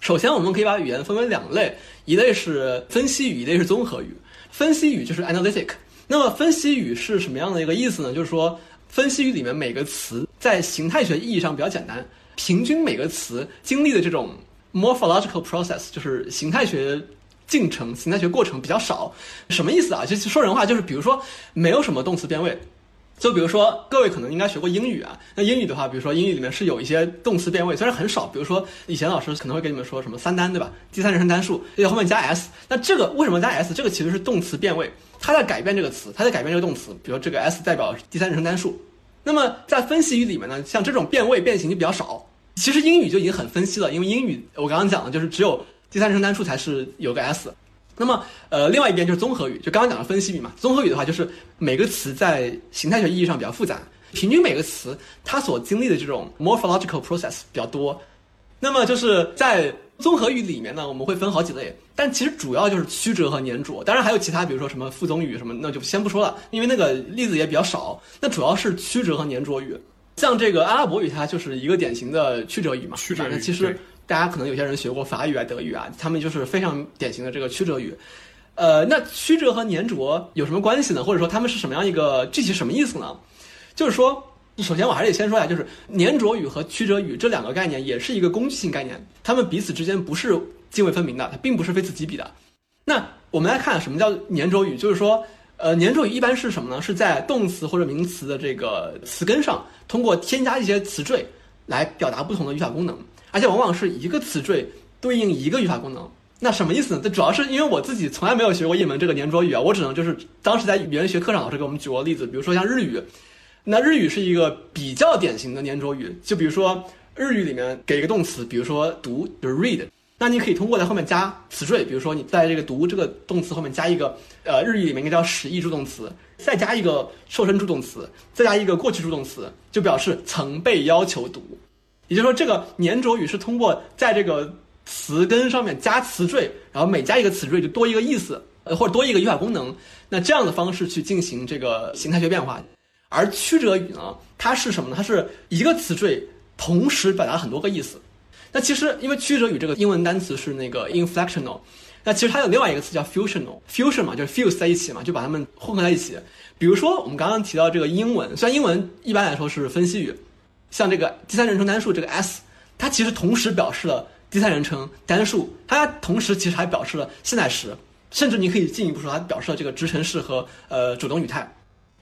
首先我们可以把语言分为两类，一类是分析语，一类是综合语。分析语就是 analytic。那么分析语是什么样的一个意思呢？就是说，分析语里面每个词在形态学意义上比较简单，平均每个词经历的这种。Morphological process 就是形态学进程、形态学过程比较少，什么意思啊？就是说人话，就是比如说没有什么动词变位，就比如说各位可能应该学过英语啊，那英语的话，比如说英语里面是有一些动词变位，虽然很少，比如说以前老师可能会给你们说什么三单对吧？第三人称单数要后面加 s，那这个为什么加 s？这个其实是动词变位，它在改变这个词，它在改变这个动词，比如这个 s 代表第三人称单数。那么在分析语里面呢，像这种变位变形就比较少。其实英语就已经很分析了，因为英语我刚刚讲的就是只有第三人称单数才是有个 s。那么，呃，另外一边就是综合语，就刚刚讲的分析语嘛。综合语的话，就是每个词在形态学意义上比较复杂，平均每个词它所经历的这种 morphological process 比较多。那么就是在综合语里面呢，我们会分好几类，但其实主要就是曲折和黏着，当然还有其他，比如说什么附综语什么，那就先不说了，因为那个例子也比较少。那主要是曲折和黏着语。像这个阿拉伯语，它就是一个典型的曲折语嘛。曲折语。其实大家可能有些人学过法语啊、德语啊，他们就是非常典型的这个曲折语。呃，那曲折和粘着有什么关系呢？或者说他们是什么样一个具体什么意思呢？就是说，首先我还是得先说一下，就是粘着语和曲折语这两个概念也是一个工具性概念，它们彼此之间不是泾渭分明的，它并不是非此即彼的。那我们来看什么叫粘着语，就是说。呃，粘着语一般是什么呢？是在动词或者名词的这个词根上，通过添加一些词缀来表达不同的语法功能，而且往往是一个词缀对应一个语法功能。那什么意思呢？这主要是因为我自己从来没有学过一门这个粘着语啊，我只能就是当时在语言学课上老师给我们举过例子，比如说像日语，那日语是一个比较典型的粘着语，就比如说日语里面给一个动词，比如说读就是 read。那你可以通过在后面加词缀，比如说你在这个“读”这个动词后面加一个，呃，日语里面应该叫使役助动词，再加一个受身助动词，再加一个过去助动词，就表示曾被要求读。也就是说，这个黏着语是通过在这个词根上面加词缀，然后每加一个词缀就多一个意思，呃，或者多一个语法功能。那这样的方式去进行这个形态学变化。而曲折语呢，它是什么呢？它是一个词缀同时表达很多个意思。那其实，因为曲折语这个英文单词是那个 inflectional，那其实它有另外一个词叫 fusional，fusion 嘛，就是 fuse 在一起嘛，就把它们混合在一起。比如说我们刚刚提到这个英文，虽然英文一般来说是分析语，像这个第三人称单数这个 s，它其实同时表示了第三人称单数，它同时其实还表示了现在时，甚至你可以进一步说它表示了这个直陈式和呃主动语态。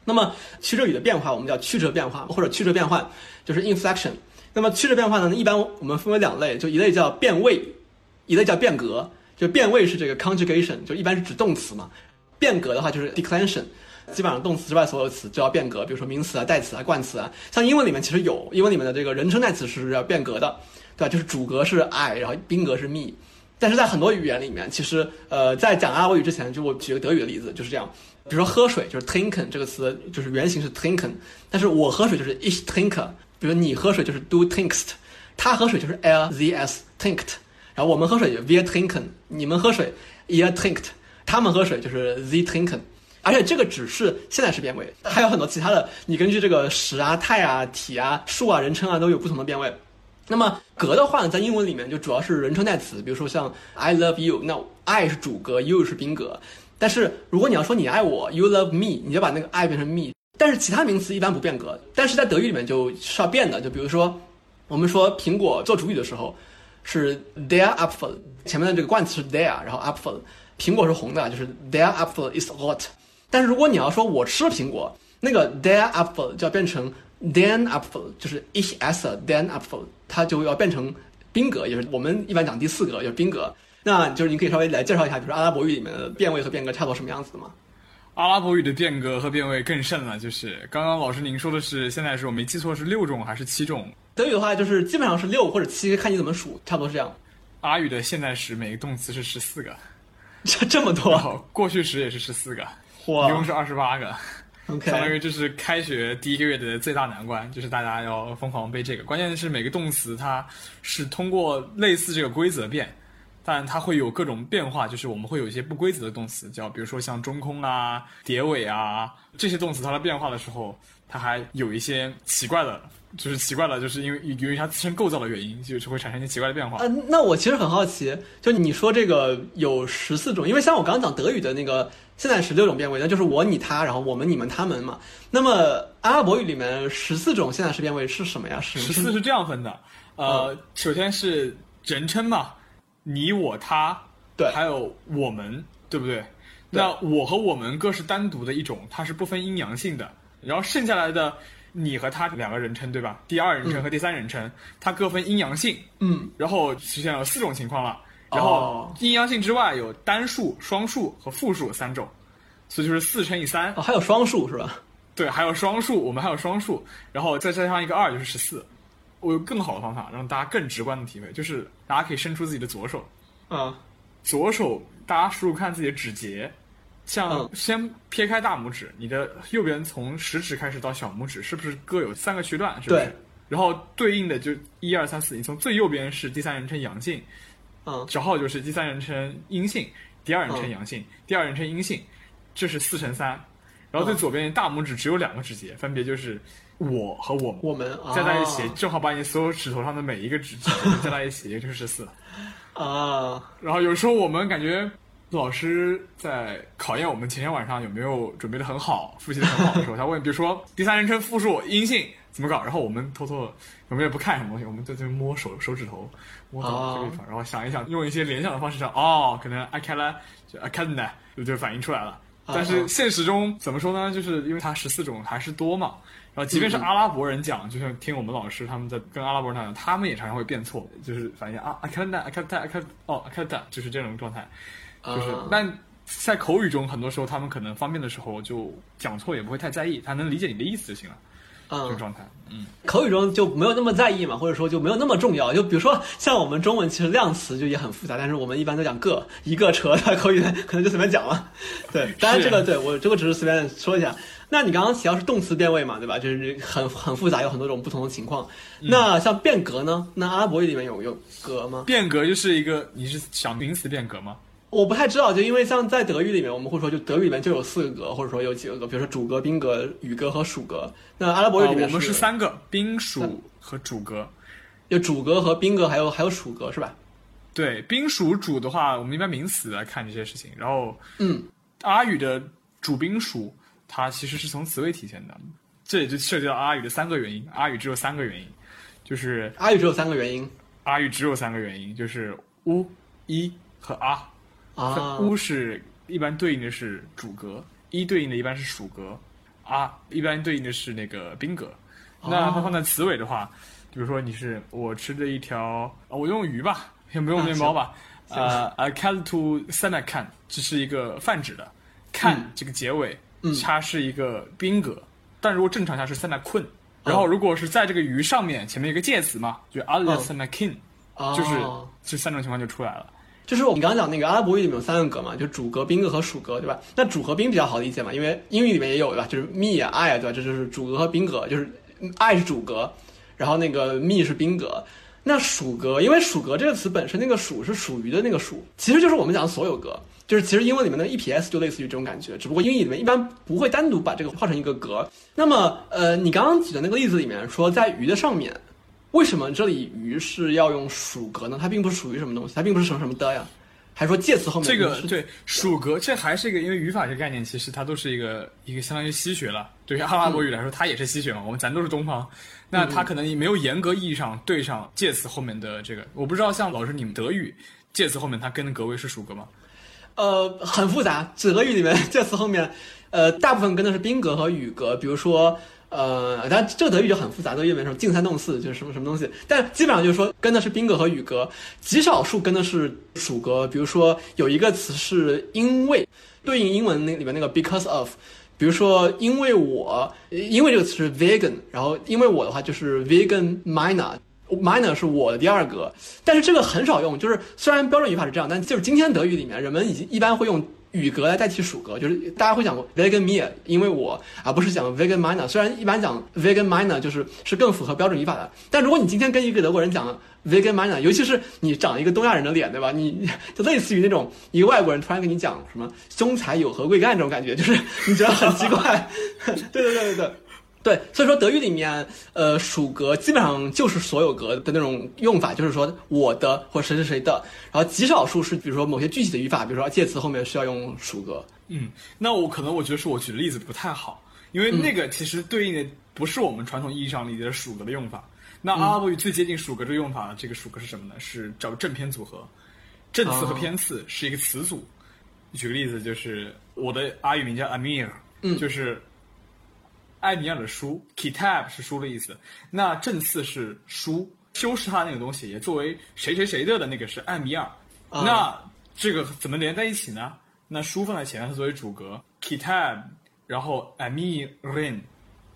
那么曲折语的变化我们叫曲折变化或者曲折变换，就是 inflection。那么曲折变化呢，一般我们分为两类，就一类叫变位，一类叫变革。就变位是这个 conjugation，就一般是指动词嘛。变革的话就是 declension，基本上动词之外所有词就要变革，比如说名词啊、代词啊、冠词啊。像英文里面其实有，英文里面的这个人称代词是要变革的，对吧？就是主格是 I，然后宾格是 me。但是在很多语言里面，其实呃，在讲阿拉伯语之前，就我举个德语的例子，就是这样。比如说喝水就是 trinken 这个词，就是原型是 trinken，但是我喝水就是 ich trinke。比如你喝水就是 du trinkst，他喝水就是 er z s trinkt，。然后我们喝水就 wir trinken，你们喝水 ihr trinkt，他们喝水就是 sie trinken。而且这个只是现在时变位，还有很多其他的，你根据这个时啊、态啊、体啊、数啊、人称啊都有不同的变位。那么格的话呢，在英文里面就主要是人称代词，比如说像 I love you，那 I 是主格，you 是宾格。但是如果你要说你爱我，you love me，你就把那个 I 变成 me。但是其他名词一般不变格，但是在德语里面就是要变的。就比如说我们说苹果做主语的时候。是 their apple，前面的这个冠词是 their，然后 apple，苹果是红的，就是 their apple is hot。但是如果你要说我吃了苹果，那个 their apple 就要变成 then apple，就是 ich esse then apple，它就要变成宾格，也是我们一般讲第四格，就是宾格。那就是你可以稍微来介绍一下，就是阿拉伯语里面的变位和变格差不多什么样子的吗？阿拉伯语的变革和变位更甚了，就是刚刚老师您说的是现在是我没记错是六种还是七种？德语的话就是基本上是六或者七，看你怎么数，差不多是这样。阿语的现在时每个动词是十四个，这这么多。过去时也是十四个，哇，一共是二十八个。OK，相当于这是开学第一个月的最大难关，就是大家要疯狂背这个。关键是每个动词它是通过类似这个规则变。但它会有各种变化，就是我们会有一些不规则的动词，叫比如说像中空啊、叠尾啊这些动词，它的变化的时候，它还有一些奇怪的，就是奇怪了，就是因为由于它自身构造的原因，就是会产生一些奇怪的变化。嗯，那我其实很好奇，就你说这个有十四种，因为像我刚刚讲德语的那个现在十六种变位，那就是我、你、他，然后我们、你们、他们嘛。那么阿拉伯语里面十四种现在时变位是什么呀？十四是这样分的，呃，首先是人称嘛。你我他，对，还有我们，对不对？那我和我们各是单独的一种，它是不分阴阳性的。然后剩下来的你和他两个人称，对吧？第二人称和第三人称，它各分阴阳性。嗯。然后实现了四种情况了。然后阴阳性之外有单数、双数和复数三种，所以就是四乘以三。哦，还有双数是吧？对，还有双数，我们还有双数，然后再加上一个二，就是十四。我有更好的方法，让大家更直观的体会，就是大家可以伸出自己的左手，嗯，左手大家数数看自己的指节，像先撇开大拇指，你的右边从食指开始到小拇指，是不是各有三个区段？是不是？然后对应的就一二三四，你从最右边是第三人称阳性，嗯，正好就是第三人称阴性，第二人称阳性，第二人称阴性，这是四乘三，然后最左边大拇指只有两个指节，分别就是。我和我们，我们加在一起，正好把你所有指头上的每一个指节加在一起，也就是十四。啊，然后有时候我们感觉老师在考验我们前天晚上有没有准备的很好，复习的很好的时候，他问，比如说第三人称复数阴性怎么搞，然后我们偷偷的，我们也不看什么东西，我们在这边摸手手指头，摸到这个地方，然后想一想，用一些联想的方式想，哦，可能 I can 就 I can 呢，就就反应出来了。但是现实中怎么说呢？就是因为它十四种还是多嘛。然后，即便是阿拉伯人讲，就像听我们老师他们在跟阿拉伯人讲，他们也常常会变错，就是反应啊，I can't, I can't, I can't, 哦，I can't，就是这种状态，就是。但在口语中，很多时候他们可能方便的时候就讲错也不会太在意，他能理解你的意思就行了。这种状态，嗯，口语中就没有那么在意嘛，或者说就没有那么重要。就比如说像我们中文，其实量词就也很复杂，但是我们一般都讲个一个车，口语可能就随便讲了。[laughs] 对，当然这个对我这个只是随便说一下。那你刚刚提到是动词变位嘛，对吧？就是很很复杂，有很多种不同的情况。那像变革呢？那阿拉伯语里面有有格吗？变革就是一个，你是想名词变革吗？我不太知道，就因为像在德语里面，我们会说，就德语里面就有四个格，或者说有几个格，比如说主格、宾格、语格和属格。那阿拉伯语里面我们是三个，宾属和主格，有主格和宾格，还有还有属格，是吧？对，宾属主的话，我们一般名词来看这些事情。然后，嗯，阿语的主宾属，它其实是从词尾体现的。这也就涉及到阿语的三个原因。阿语只有三个原因，就是阿语只有三个原因。阿语只有三个原因，就是乌、一和啊。啊，乌是一般对应的是主格，一对应的一般是属格，啊一般对应的是那个宾格。那它放在词尾的话，比如说你是我吃的一条，我用鱼吧，先不用面包吧。呃，I can to Santa can，这是一个泛指的。，can 这个结尾，它是一个宾格。但如果正常下是困，然后如果是在这个鱼上面前面一个介词嘛，就 a l e Santa kin，就是这三种情况就出来了。就是我们刚刚讲那个阿拉伯语里面有三个格嘛，就主格、宾格和属格，对吧？那主和宾比较好理解嘛，因为英语里面也有，对吧？就是 me 啊、I 啊，对吧？这就是主格和宾格，就是 I 是主格，然后那个 me 是宾格。那属格，因为属格这个词本身那个属是属于的那个属，其实就是我们讲的所有格，就是其实英文里面的 EPS 就类似于这种感觉，只不过英语里面一般不会单独把这个画成一个格。那么，呃，你刚刚举的那个例子里面说在鱼的上面。为什么这里鱼是要用属格呢？它并不是属于什么东西，它并不是什么什么的呀，还说介词后面这个对属格，这还是一个因为语法这个概念，其实它都是一个一个相当于西学了。对于阿拉伯语来说，它也是西学嘛。我们咱都是东方，那它可能没有严格意义上对上介词后面的这个。我不知道像老师你们德语介词后面它跟的格位是属格吗？呃，很复杂。德语里面介词后面，呃，大部分跟的是宾格和语格，比如说。呃，但这个德语就很复杂，德语里面什么静三动四就是什么什么东西，但基本上就是说跟的是宾格和语格，极少数跟的是属格。比如说有一个词是因为，对应英文那里面那个 because of，比如说因为我，因为这个词是 vegan，然后因为我的话就是 vegan minor，minor 是我的第二个，但是这个很少用，就是虽然标准语法是这样，但就是今天德语里面人们已经一般会用。语格来代替属格，就是大家会讲 vegan me，因为我而不是讲 vegan miner。虽然一般讲 vegan miner 就是是更符合标准语法的，但如果你今天跟一个德国人讲 vegan miner，尤其是你长一个东亚人的脸，对吧？你就类似于那种一个外国人突然跟你讲什么兄才有何贵干这种感觉，就是你觉得很奇怪。对对对对对。对，所以说德语里面，呃，属格基本上就是所有格的那种用法，就是说我的或者谁谁谁的，然后极少数是比如说某些具体的语法，比如说介词后面需要用属格。嗯，那我可能我觉得是我举的例子不太好，因为那个其实对应的不是我们传统意义上理解的属格的用法。那阿拉伯语最接近属格这个用法的这个属格是什么呢？是找正偏组合，正词和偏词是一个词组。举个例子，就是我的阿语名叫 Amir，嗯，就是。艾米尔的书，kitab 是书的意思。那正次是书，修饰它那个东西也作为谁谁谁的的那个是艾米尔。那这个怎么连在一起呢？那书放在前面，它作为主格，kitab，然后 amirin，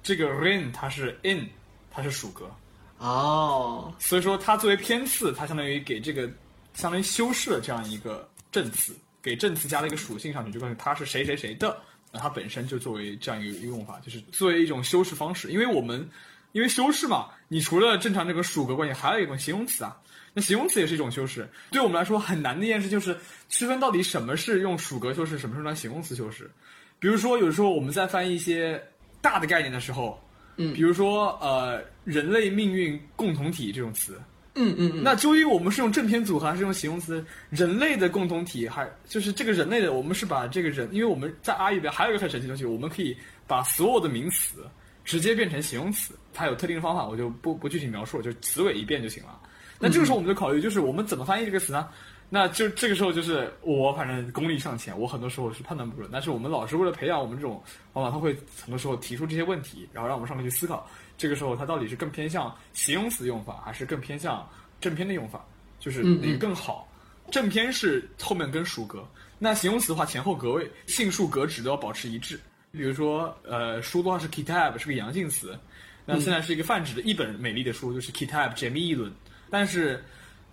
这个 rin 它是 in，它是属格。哦，所以说它作为偏次，它相当于给这个相当于修饰了这样一个正次，给正次加了一个属性上去，就告诉它是谁谁谁的。它本身就作为这样一个用法，就是作为一种修饰方式。因为我们因为修饰嘛，你除了正常这个属格关系，还有一种形容词啊。那形容词也是一种修饰。对我们来说很难的一件事就是区分到底什么是用属格修饰，什么是用形容词修饰。比如说，有时候我们在翻译一些大的概念的时候，嗯，比如说呃，人类命运共同体这种词。嗯嗯，那究竟我们是用正片组合还是用形容词？人类的共同体，还就是这个人类的，我们是把这个人，因为我们在阿语里边还有一个很神奇的东西，我们可以把所有的名词直接变成形容词，它有特定的方法，我就不不具体描述，就词尾一遍就行了。那这个时候我们就考虑，就是我们怎么翻译这个词呢？那就这个时候就是我反正功力尚浅，我很多时候是判断不准。但是我们老师为了培养我们这种方法，他会很多时候提出这些问题，然后让我们上面去思考。这个时候，它到底是更偏向形容词用法，还是更偏向正片的用法？就是哪个更好？正片是后面跟属格，那形容词的话，前后格位、性数格指都要保持一致。比如说，呃，书的话是 kitab，是个阳性词，那现在是一个泛指的一本美丽的书，就是 kitab 解密议论。但是，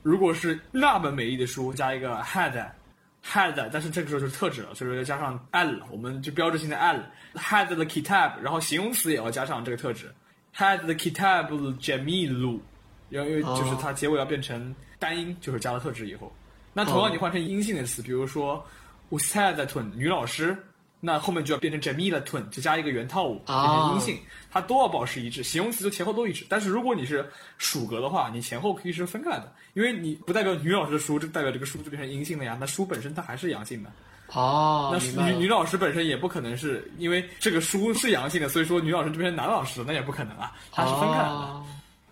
如果是那本美丽的书加一个 had，had，但是这个时候就是特指了，所以说要加上 al，我们就标志性的 al，had the kitab，然后形容词也要加上这个特指。Had the kitab jamilu，因为就是它结尾要变成单音，就是加了特指以后。那同样你换成阴性的词，比如说 ustadatun 女老师，那后面就要变成 Jamila twin，就加一个元套物，变啊成阴性，它都要保持一致，形容词就前后都一致。但是如果你是属格的话，你前后可以是分开来的，因为你不代表女老师的书，就代表这个书就变成阴性了呀。那书本身它还是阳性的，哦，那女女老师本身也不可能是因为这个书是阳性的，所以说女老师就变成男老师，那也不可能啊，它是分开来的。哦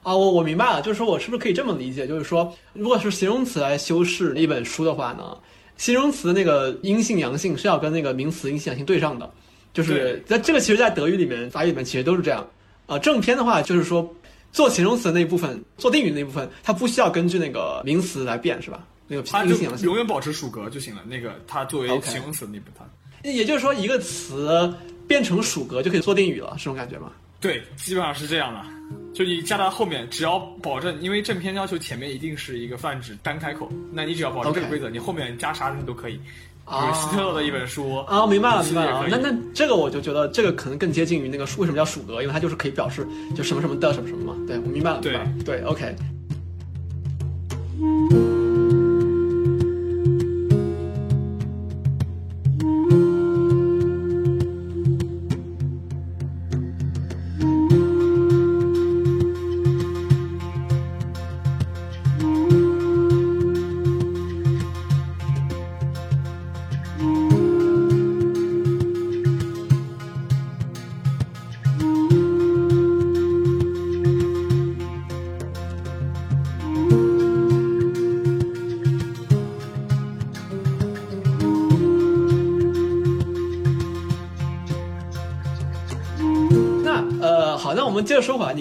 啊，我我明白了，就是说我是不是可以这么理解？就是说，如果是形容词来修饰一本书的话呢，形容词那个阴性阳性是要跟那个名词阴性阳性对上的，就是在这个其实，在德语里面、法语里面其实都是这样。啊、正片的话就是说，做形容词的那一部分，做定语的那一部分，它不需要根据那个名词来变，是吧？那个永。远保持属格就行了。那个它作为形容词的那部分，也就是说，一个词变成属格就可以做定语了，是这种感觉吗？对，基本上是这样的。就你加到后面，只要保证，因为正片要求前面一定是一个泛指单开口，那你只要保证这个规则你后面加啥你都可以。比啊如希特勒的一本书啊，明白了，明白了。那那这个我就觉得这个可能更接近于那个为什么叫属格，因为它就是可以表示就什么什么的什么什么嘛。对，我明白了，明白了。对，OK。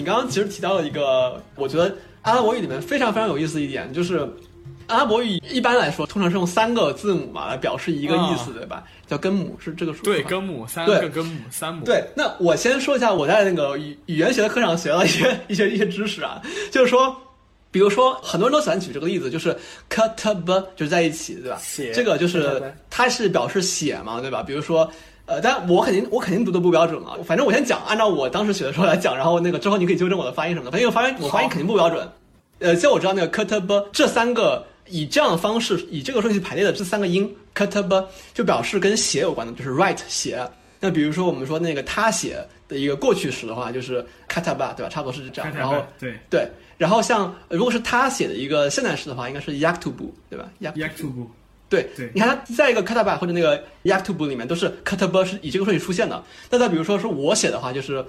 你刚刚其实提到了一个，我觉得阿拉伯语里面非常非常有意思一点，就是阿拉伯语一般来说通常是用三个字母嘛来表示一个意思，对吧？叫根母，是这个说对根母三个根母三母，对，那我先说一下我在那个语语言学的课上学到一些一些一些知识啊，就是说，比如说很多人都喜欢举这个例子，就是 katb 就是在一起，对吧？写这个就是它是表示写嘛，对吧？比如说。呃，但我肯定我肯定读的不标准了，反正我先讲，按照我当时学的时候来讲，然后那个之后你可以纠正我的发音什么的，反正我发音我发音肯定不标准。呃，像我知道那个 katb 这三个以这样的方式以这个顺序排列的这三个音 katb 就表示跟写有关的，就是 write 写。那比如说我们说那个他写的一个过去时的话，就是 kataba 对吧？差不多是这样。然后对对，然后像呃如果是他写的一个现在时的话，应该是 yaktubu 对吧 to 部，对，对你看它在一个 kataba 或者那个 yaktubu 里面都是 kataba 是以这个顺序出现的。那再比如说是我写的话，就是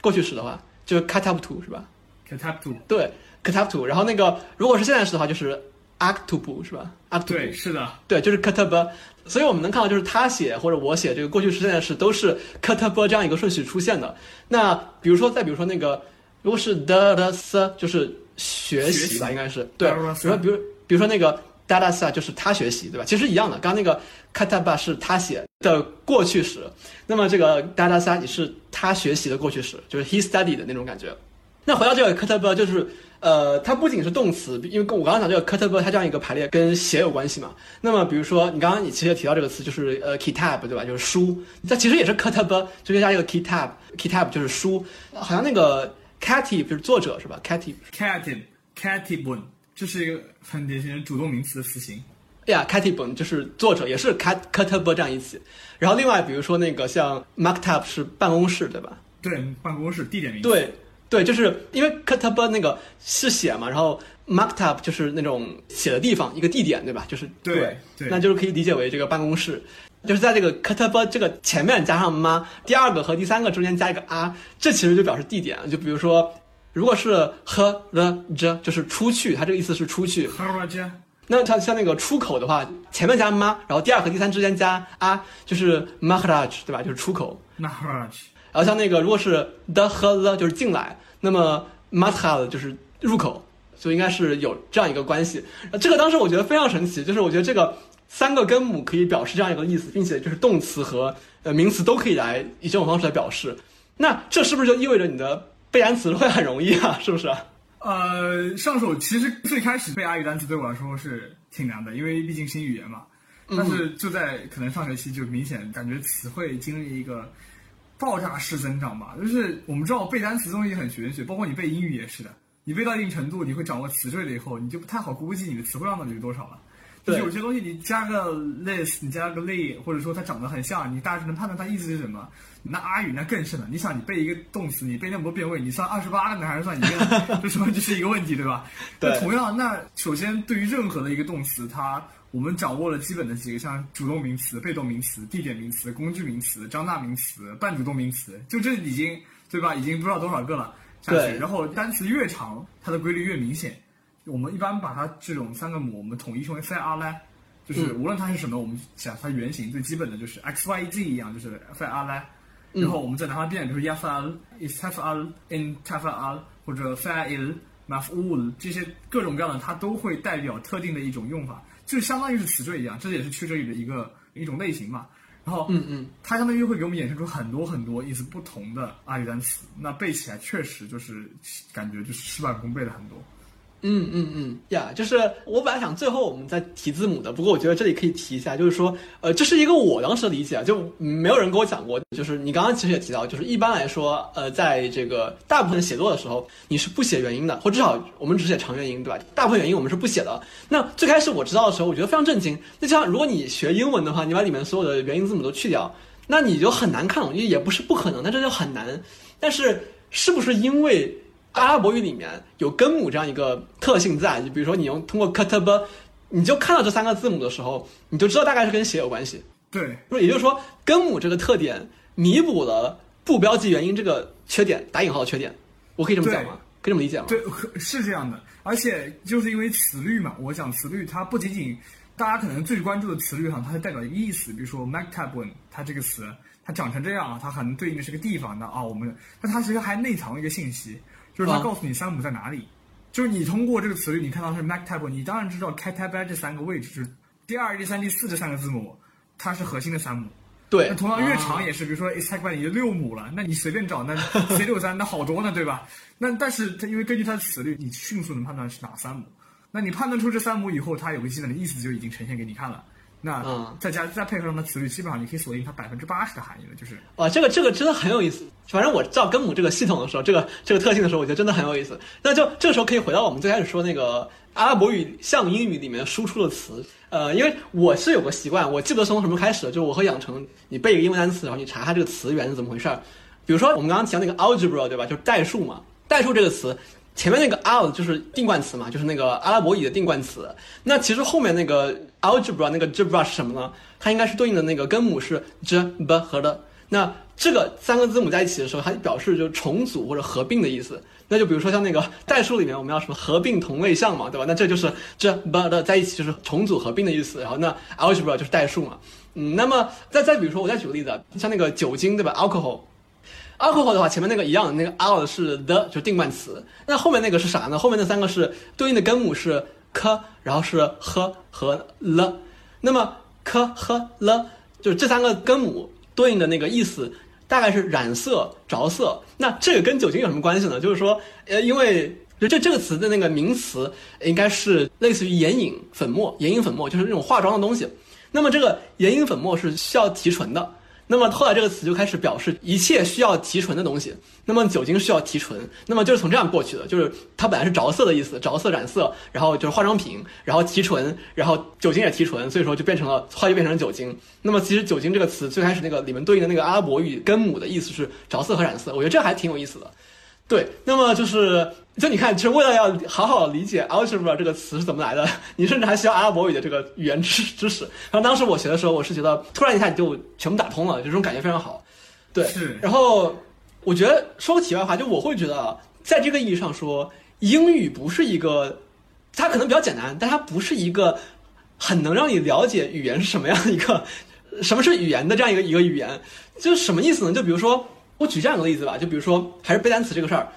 过去时的话，就是 katabtu 是吧？katap to，对，katabtu。然后那个如果是现在时的话，就是 aktubu 是吧？aktubu 对，是的，对，就是 kataba。所以我们能看到，就是他写或者我写这个过去时、现在时都是 kataba 这样一个顺序出现的。那比如说，再比如说那个，如果是 da s，就是学习吧，应该是对。如说，比如比如说那个 da da sa 就是他学习，对吧？其实一样的，刚刚那个 kataba 是他写的过去时，那么这个 da da sa 也是他学习的过去时，就是 he studied 的那种感觉。那回到这个 kataba，就是呃，它不仅是动词，因为跟我刚刚讲这个 kataba，它这样一个排列跟写有关系嘛。那么比如说你刚刚你其实提到这个词，就是呃 kitab 对吧？就是书，它其实也是 kataba，就加一个 kitab，kitab 就是书。好像那个 katib 就是作者是吧？katib，katib katibun，这是一个很典型的主动名词的词形。哎呀，katib 就是作者，也是 kat kataba 这样一起。然后另外比如说那个像 maktab 是办公室对吧？对，办公室地点名词。对对，就是因为 kataba 那个是写嘛，然后 maktab 就是那种写的地方，一个地点，对吧？就是对对那就是可以理解为这个办公室。就是在这个 kataba 这个前面加上 ma，第二个和第三个中间加一个 r，这其实就表示地点。就比如说，如果是 h the j 就是出去，它这个意思是出去。那像像那个出口的话，前面加 ma，然后第二和第三之间加 a，就是 maharaj，对吧？就是出口。maharaj 然后像那个如果是 the 和 the 就是进来，那么 mathal 就是入口，所以应该是有这样一个关系。呃这个当时我觉得非常神奇，就是我觉得这个三个根母可以表示这样一个意思，并且就是动词和呃名词都可以来以这种方式来表示。那这是不是就意味着你的背单词会很容易啊？是不是？呃，上手其实最开始背阿语单词对我来说是挺难的，因为毕竟新语言嘛。但是就在可能上学期就明显感觉词汇经历一个爆炸式增长吧。就是我们知道背单词东西很玄学，包括你背英语也是的。你背到一定程度，你会掌握词缀了以后，你就不太好估计你的词汇量到底有多少了。就是有些东西你加个 less，你加个 ly，，或者说它长得很像，你大致能判断它意思是什么。那阿语那更是了，你想你背一个动词，你背那么多变位，你算二十八个呢，还是算一个？这什么这是一个问题，对吧？[laughs] 对。同样，那首先对于任何的一个动词，它我们掌握了基本的几个，像主动名词、被动名词、地点名词、工具名词、张大名词、半主动名词，就这已经对吧？已经不知道多少个了。下去。然后单词越长，它的规律越明显。我们一般把它这种三个母，我们统一称为 f i r 呢，就是无论它是什么，我们想它原型最基本的就是 x y z 一样，就是 f i r 呢。然后我们再拿它变，比如 yafal、istafal、intafal 或者 fa'il、maf'ul 这些各种各样的，它都会代表特定的一种用法，就相当于是词缀一样，这也是去这里的一个一种类型嘛。然后，嗯嗯，它相当于会给我们衍生出很多很多意思不同的阿语单词，那背起来确实就是感觉就是事半功倍了很多。嗯嗯嗯呀，就是我本来想最后我们再提字母的，不过我觉得这里可以提一下，就是说，呃，这是一个我当时的理解啊，就没有人跟我讲过。就是你刚刚其实也提到，就是一般来说，呃，在这个大部分写作的时候，你是不写元音的，或至少我们只写长元音，对吧？大部分元音我们是不写的。那最开始我知道的时候，我觉得非常震惊。那就像如果你学英文的话，你把里面所有的元音字母都去掉，那你就很难看懂，也不是不可能，但这就很难。但是是不是因为？阿拉伯语里面有根母这样一个特性在，就比如说你用通过 katb，你就看到这三个字母的时候，你就知道大概是跟写有关系。对，也就是说根母这个特点弥补了不标记元音这个缺点，打引号的缺点，我可以这么讲吗？可以这么理解吗？对，[laughs] 是这样的。而且就是因为词律嘛，我讲词律，它不仅仅大家可能最关注的词律哈，它是代表一个意思，比如说 maktabun，它这个词它长成这样，它可能对应的是个地方的啊，我们那它其实还内藏了一个信息。就是它告诉你山姆在哪里，就是你通过这个词语，你看到是 Mac Type，你当然知道 Cat Type 这三个位置是第二、第三、第四这三个字母，它是核心的三母。对，那同样越长也是，比如说 Is Type 已经六母了，那你随便找那 [laughs] C 六三那好多呢，对吧？那但是它因为根据它的词律，你迅速能判断是哪三母。那你判断出这三母以后，它有个基本的意思就已经呈现给你看了。那再加再配合上它词语，基本上你可以锁定它百分之八十的含义了。就是哇，这个这个真的很有意思。反正我知道根母这个系统的时候，这个这个特性的时候，我觉得真的很有意思。那就这个时候可以回到我们最开始说那个阿拉伯语像英语里面输出的词。呃，因为我是有个习惯，我记不得从什么开始，就我会养成你背一个英文单词，然后你查它这个词源是怎么回事儿。比如说我们刚刚提到那个 algebra，对吧？就是代数嘛。代数这个词。前面那个 al 就是定冠词嘛，就是那个阿拉伯语的定冠词。那其实后面那个 algebra 那个 gebra 是什么呢？它应该是对应的那个根母是 j b 和的。那这个三个字母在一起的时候，它表示就是重组或者合并的意思。那就比如说像那个 [laughs] 代数里面，我们要什么合并同位项嘛，对吧？那这就是 j b 的在一起就是重组合并的意思。然后那 algebra 就是代数嘛。嗯，那么再再比如说，我再举个例子，像那个酒精，对吧？alcohol。Alcohol 的话，前面那个一样，那个 out 是 the 就定冠词，那后面那个是啥呢？后面那三个是对应的根母是 k，然后是 h 和 l，那么 k、h、l 就是这三个根母对应的那个意思，大概是染色、着色。那这个跟酒精有什么关系呢？就是说，呃，因为就这这个词的那个名词应该是类似于眼影粉末，眼影粉末就是那种化妆的东西。那么这个眼影粉末是需要提纯的。那么后来这个词就开始表示一切需要提纯的东西。那么酒精需要提纯，那么就是从这样过去的，就是它本来是着色的意思，着色染色，然后就是化妆品，然后提纯，然后酒精也提纯，所以说就变成了，后来就变成了酒精。那么其实酒精这个词最开始那个里面对应的那个阿拉伯语根母的意思是着色和染色，我觉得这还挺有意思的。对，那么就是，就你看，其实为了要好好理解 algebra 这个词是怎么来的，[laughs] 你甚至还需要阿拉伯语的这个语言知知识。然后当时我学的时候，我是觉得突然一下你就全部打通了，就这种感觉非常好。对，是。然后我觉得说个题外话，就我会觉得，在这个意义上说，英语不是一个，它可能比较简单，但它不是一个很能让你了解语言是什么样的一个，什么是语言的这样一个一个语言，就是什么意思呢？就比如说。我举这样一个例子吧，就比如说还是背单词这个事儿，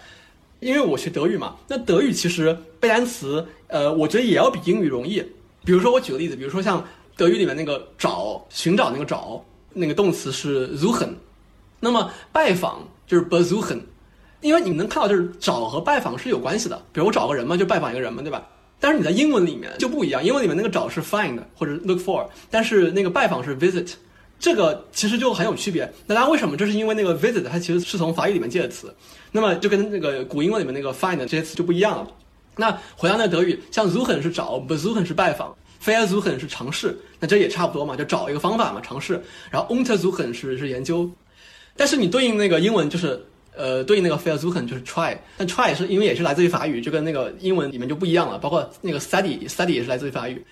因为我学德语嘛，那德语其实背单词，呃，我觉得也要比英语容易。比如说我举个例子，比如说像德语里面那个找、寻找那个找，那个动词是 suchen，那么拜访就是 besuchen，因为你们能看到就是找和拜访是有关系的。比如我找个人嘛，就拜访一个人嘛，对吧？但是你在英文里面就不一样，英文里面那个找是 find 或者 look for，但是那个拜访是 visit。这个其实就很有区别。那大家，为什么？这是因为那个 visit 它其实是从法语里面借的词，那么就跟那个古英文里面那个 find 这些词就不一样了。那回到那德语，像 suchen 是找，besuchen 是拜访。，versuchen 是尝试，那这也差不多嘛，就找一个方法嘛，尝试。然后 untersuchen 是是研究，但是你对应那个英文就是呃对应那个 versuchen 就是 try，但 try 是因为也是来自于法语，就跟那个英文里面就不一样了，包括那个 study study 也是来自于法语。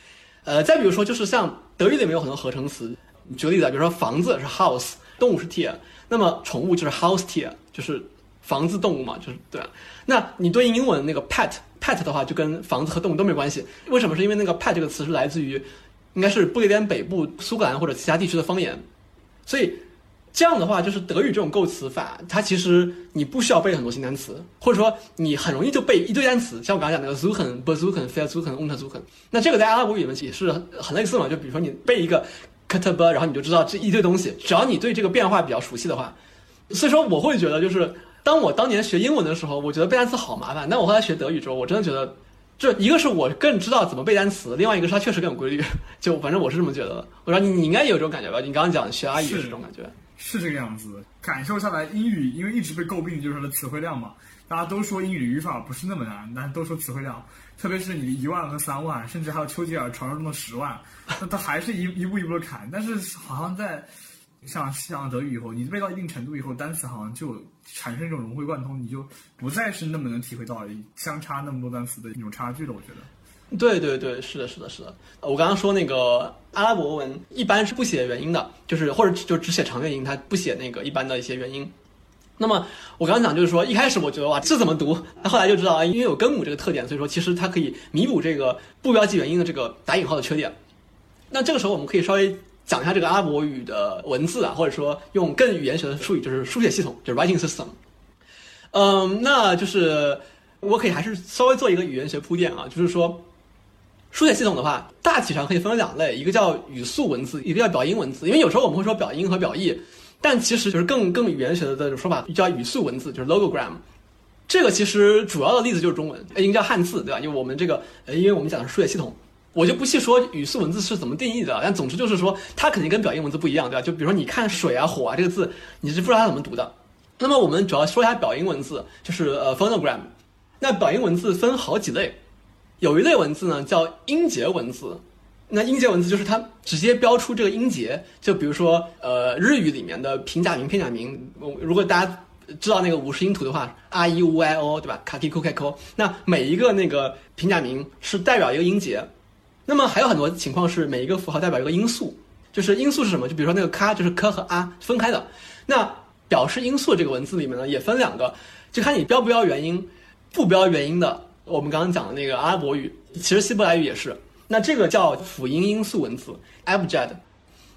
呃，再比如说就是像德语里面有很多合成词，举个例子啊，比如说房子是 house，动物是 tier，那么宠物就是 house tier，就是房子动物嘛，就是对啊。那你对应英文那个 pet pet 的话，就跟房子和动物都没关系。为什么？是因为那个 pet 这个词是来自于应该是不列颠北部、苏格兰或者其他地区的方言，所以这样的话，就是德语这种构词法，它其实你不需要背很多新单词，或者说你很容易就背一堆单词。像我刚才讲那个 suchen、besuchen、versuchen、untersuchen，那这个在阿拉伯语里面也是很类似嘛。就比如说你背一个 ktb，然后你就知道这一堆东西，只要你对这个变化比较熟悉的话，所以说我会觉得就是。当我当年学英文的时候，我觉得背单词好麻烦。但我后来学德语之后，我真的觉得，这一个是我更知道怎么背单词，另外一个是它确实更有规律。就反正我是这么觉得的。我说你你应该也有这种感觉吧？你刚刚讲学阿语是这种感觉，是这个样子。感受下来，英语因为一直被诟病就是它的词汇量嘛，大家都说英语语法不是那么难，但都说词汇量，特别是你一万和三万，甚至还有丘吉尔传说中的十万，那它还是一一步一步的砍。但是好像在。像像德语以后，你背到一定程度以后，单词好像就产生一种融会贯通，你就不再是那么能体会到相差那么多单词的一种差距了。我觉得，对对对，是的，是的，是的。我刚刚说那个阿拉伯文一般是不写元音的，就是或者就只写长元音，它不写那个一般的一些元音。那么我刚刚讲就是说，一开始我觉得哇，这怎么读？那后来就知道啊，因为有根母这个特点，所以说其实它可以弥补这个不标记元音的这个打引号的缺点。那这个时候我们可以稍微。讲一下这个阿拉伯语的文字啊，或者说用更语言学的术语，就是书写系统，就是 writing system。嗯，那就是我可以还是稍微做一个语言学铺垫啊，就是说书写系统的话，大体上可以分为两类，一个叫语速文字，一个叫表音文字。因为有时候我们会说表音和表意，但其实就是更更语言学的这种说法叫语速文字，就是 logogram。这个其实主要的例子就是中文，应该叫汉字，对吧？因为我们这个，呃，因为我们讲的是书写系统。我就不细说语速文字是怎么定义的，但总之就是说，它肯定跟表音文字不一样，对吧？就比如说你看水啊、火啊这个字，你是不知道它怎么读的。那么我们主要说一下表音文字，就是呃 phonogram。那表音文字分好几类，有一类文字呢叫音节文字。那音节文字就是它直接标出这个音节，就比如说呃日语里面的平假名、片假名。如果大家知道那个五十音图的话，r e u i o 对吧？ka ki k k o。那每一个那个平假名是代表一个音节。那么还有很多情况是每一个符号代表一个音素，就是音素是什么？就比如说那个咔，就是科和啊分开的。那表示音素这个文字里面呢，也分两个，就看你标不标元音，不标元音的。我们刚刚讲的那个阿拉伯语，其实希伯来语也是。那这个叫辅音音素文字 abjad。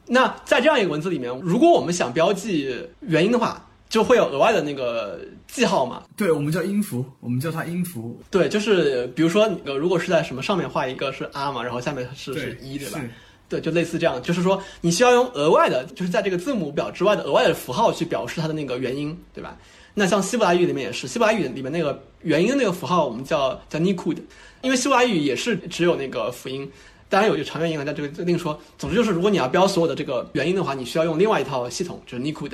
那在这样一个文字里面，如果我们想标记元音的话，就会有额外的那个记号嘛？对，我们叫音符，我们叫它音符。对，就是比如说，呃，如果是在什么上面画一个是 r 嘛，然后下面是是一对吧？对，就类似这样，就是说你需要用额外的，就是在这个字母表之外的额外的符号去表示它的那个元音，对吧？那像希伯来语里面也是，希伯来语里面那个元音那个符号我们叫叫 nikud，因为希伯来语也是只有那个辅音，当然有些长元音啊，但这个另说。总之就是，如果你要标所有的这个元音的话，你需要用另外一套系统，就是 nikud。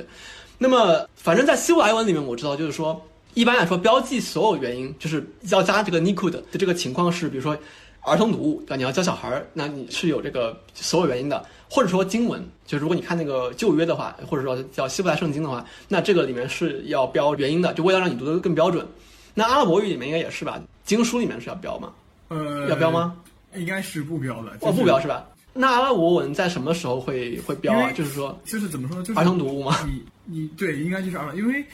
那么，反正在希伯来文里面，我知道就是说，一般来说，标记所有元音就是要加这个 nikud 的这个情况是，比如说儿童读物，对吧？你要教小孩儿，那你是有这个所有元音的，或者说经文，就如果你看那个旧约的话，或者说叫希伯来圣经的话，那这个里面是要标原因的，就为了让你读得更标准。那阿拉伯语里面应该也是吧？经书里面是要标吗？呃，要标吗？应该是不标的。哦，不标是吧？那阿拉伯文在什么时候会会标啊？就是说，就是怎么说呢？就是儿童读物吗？你你对，应该就是儿童，因为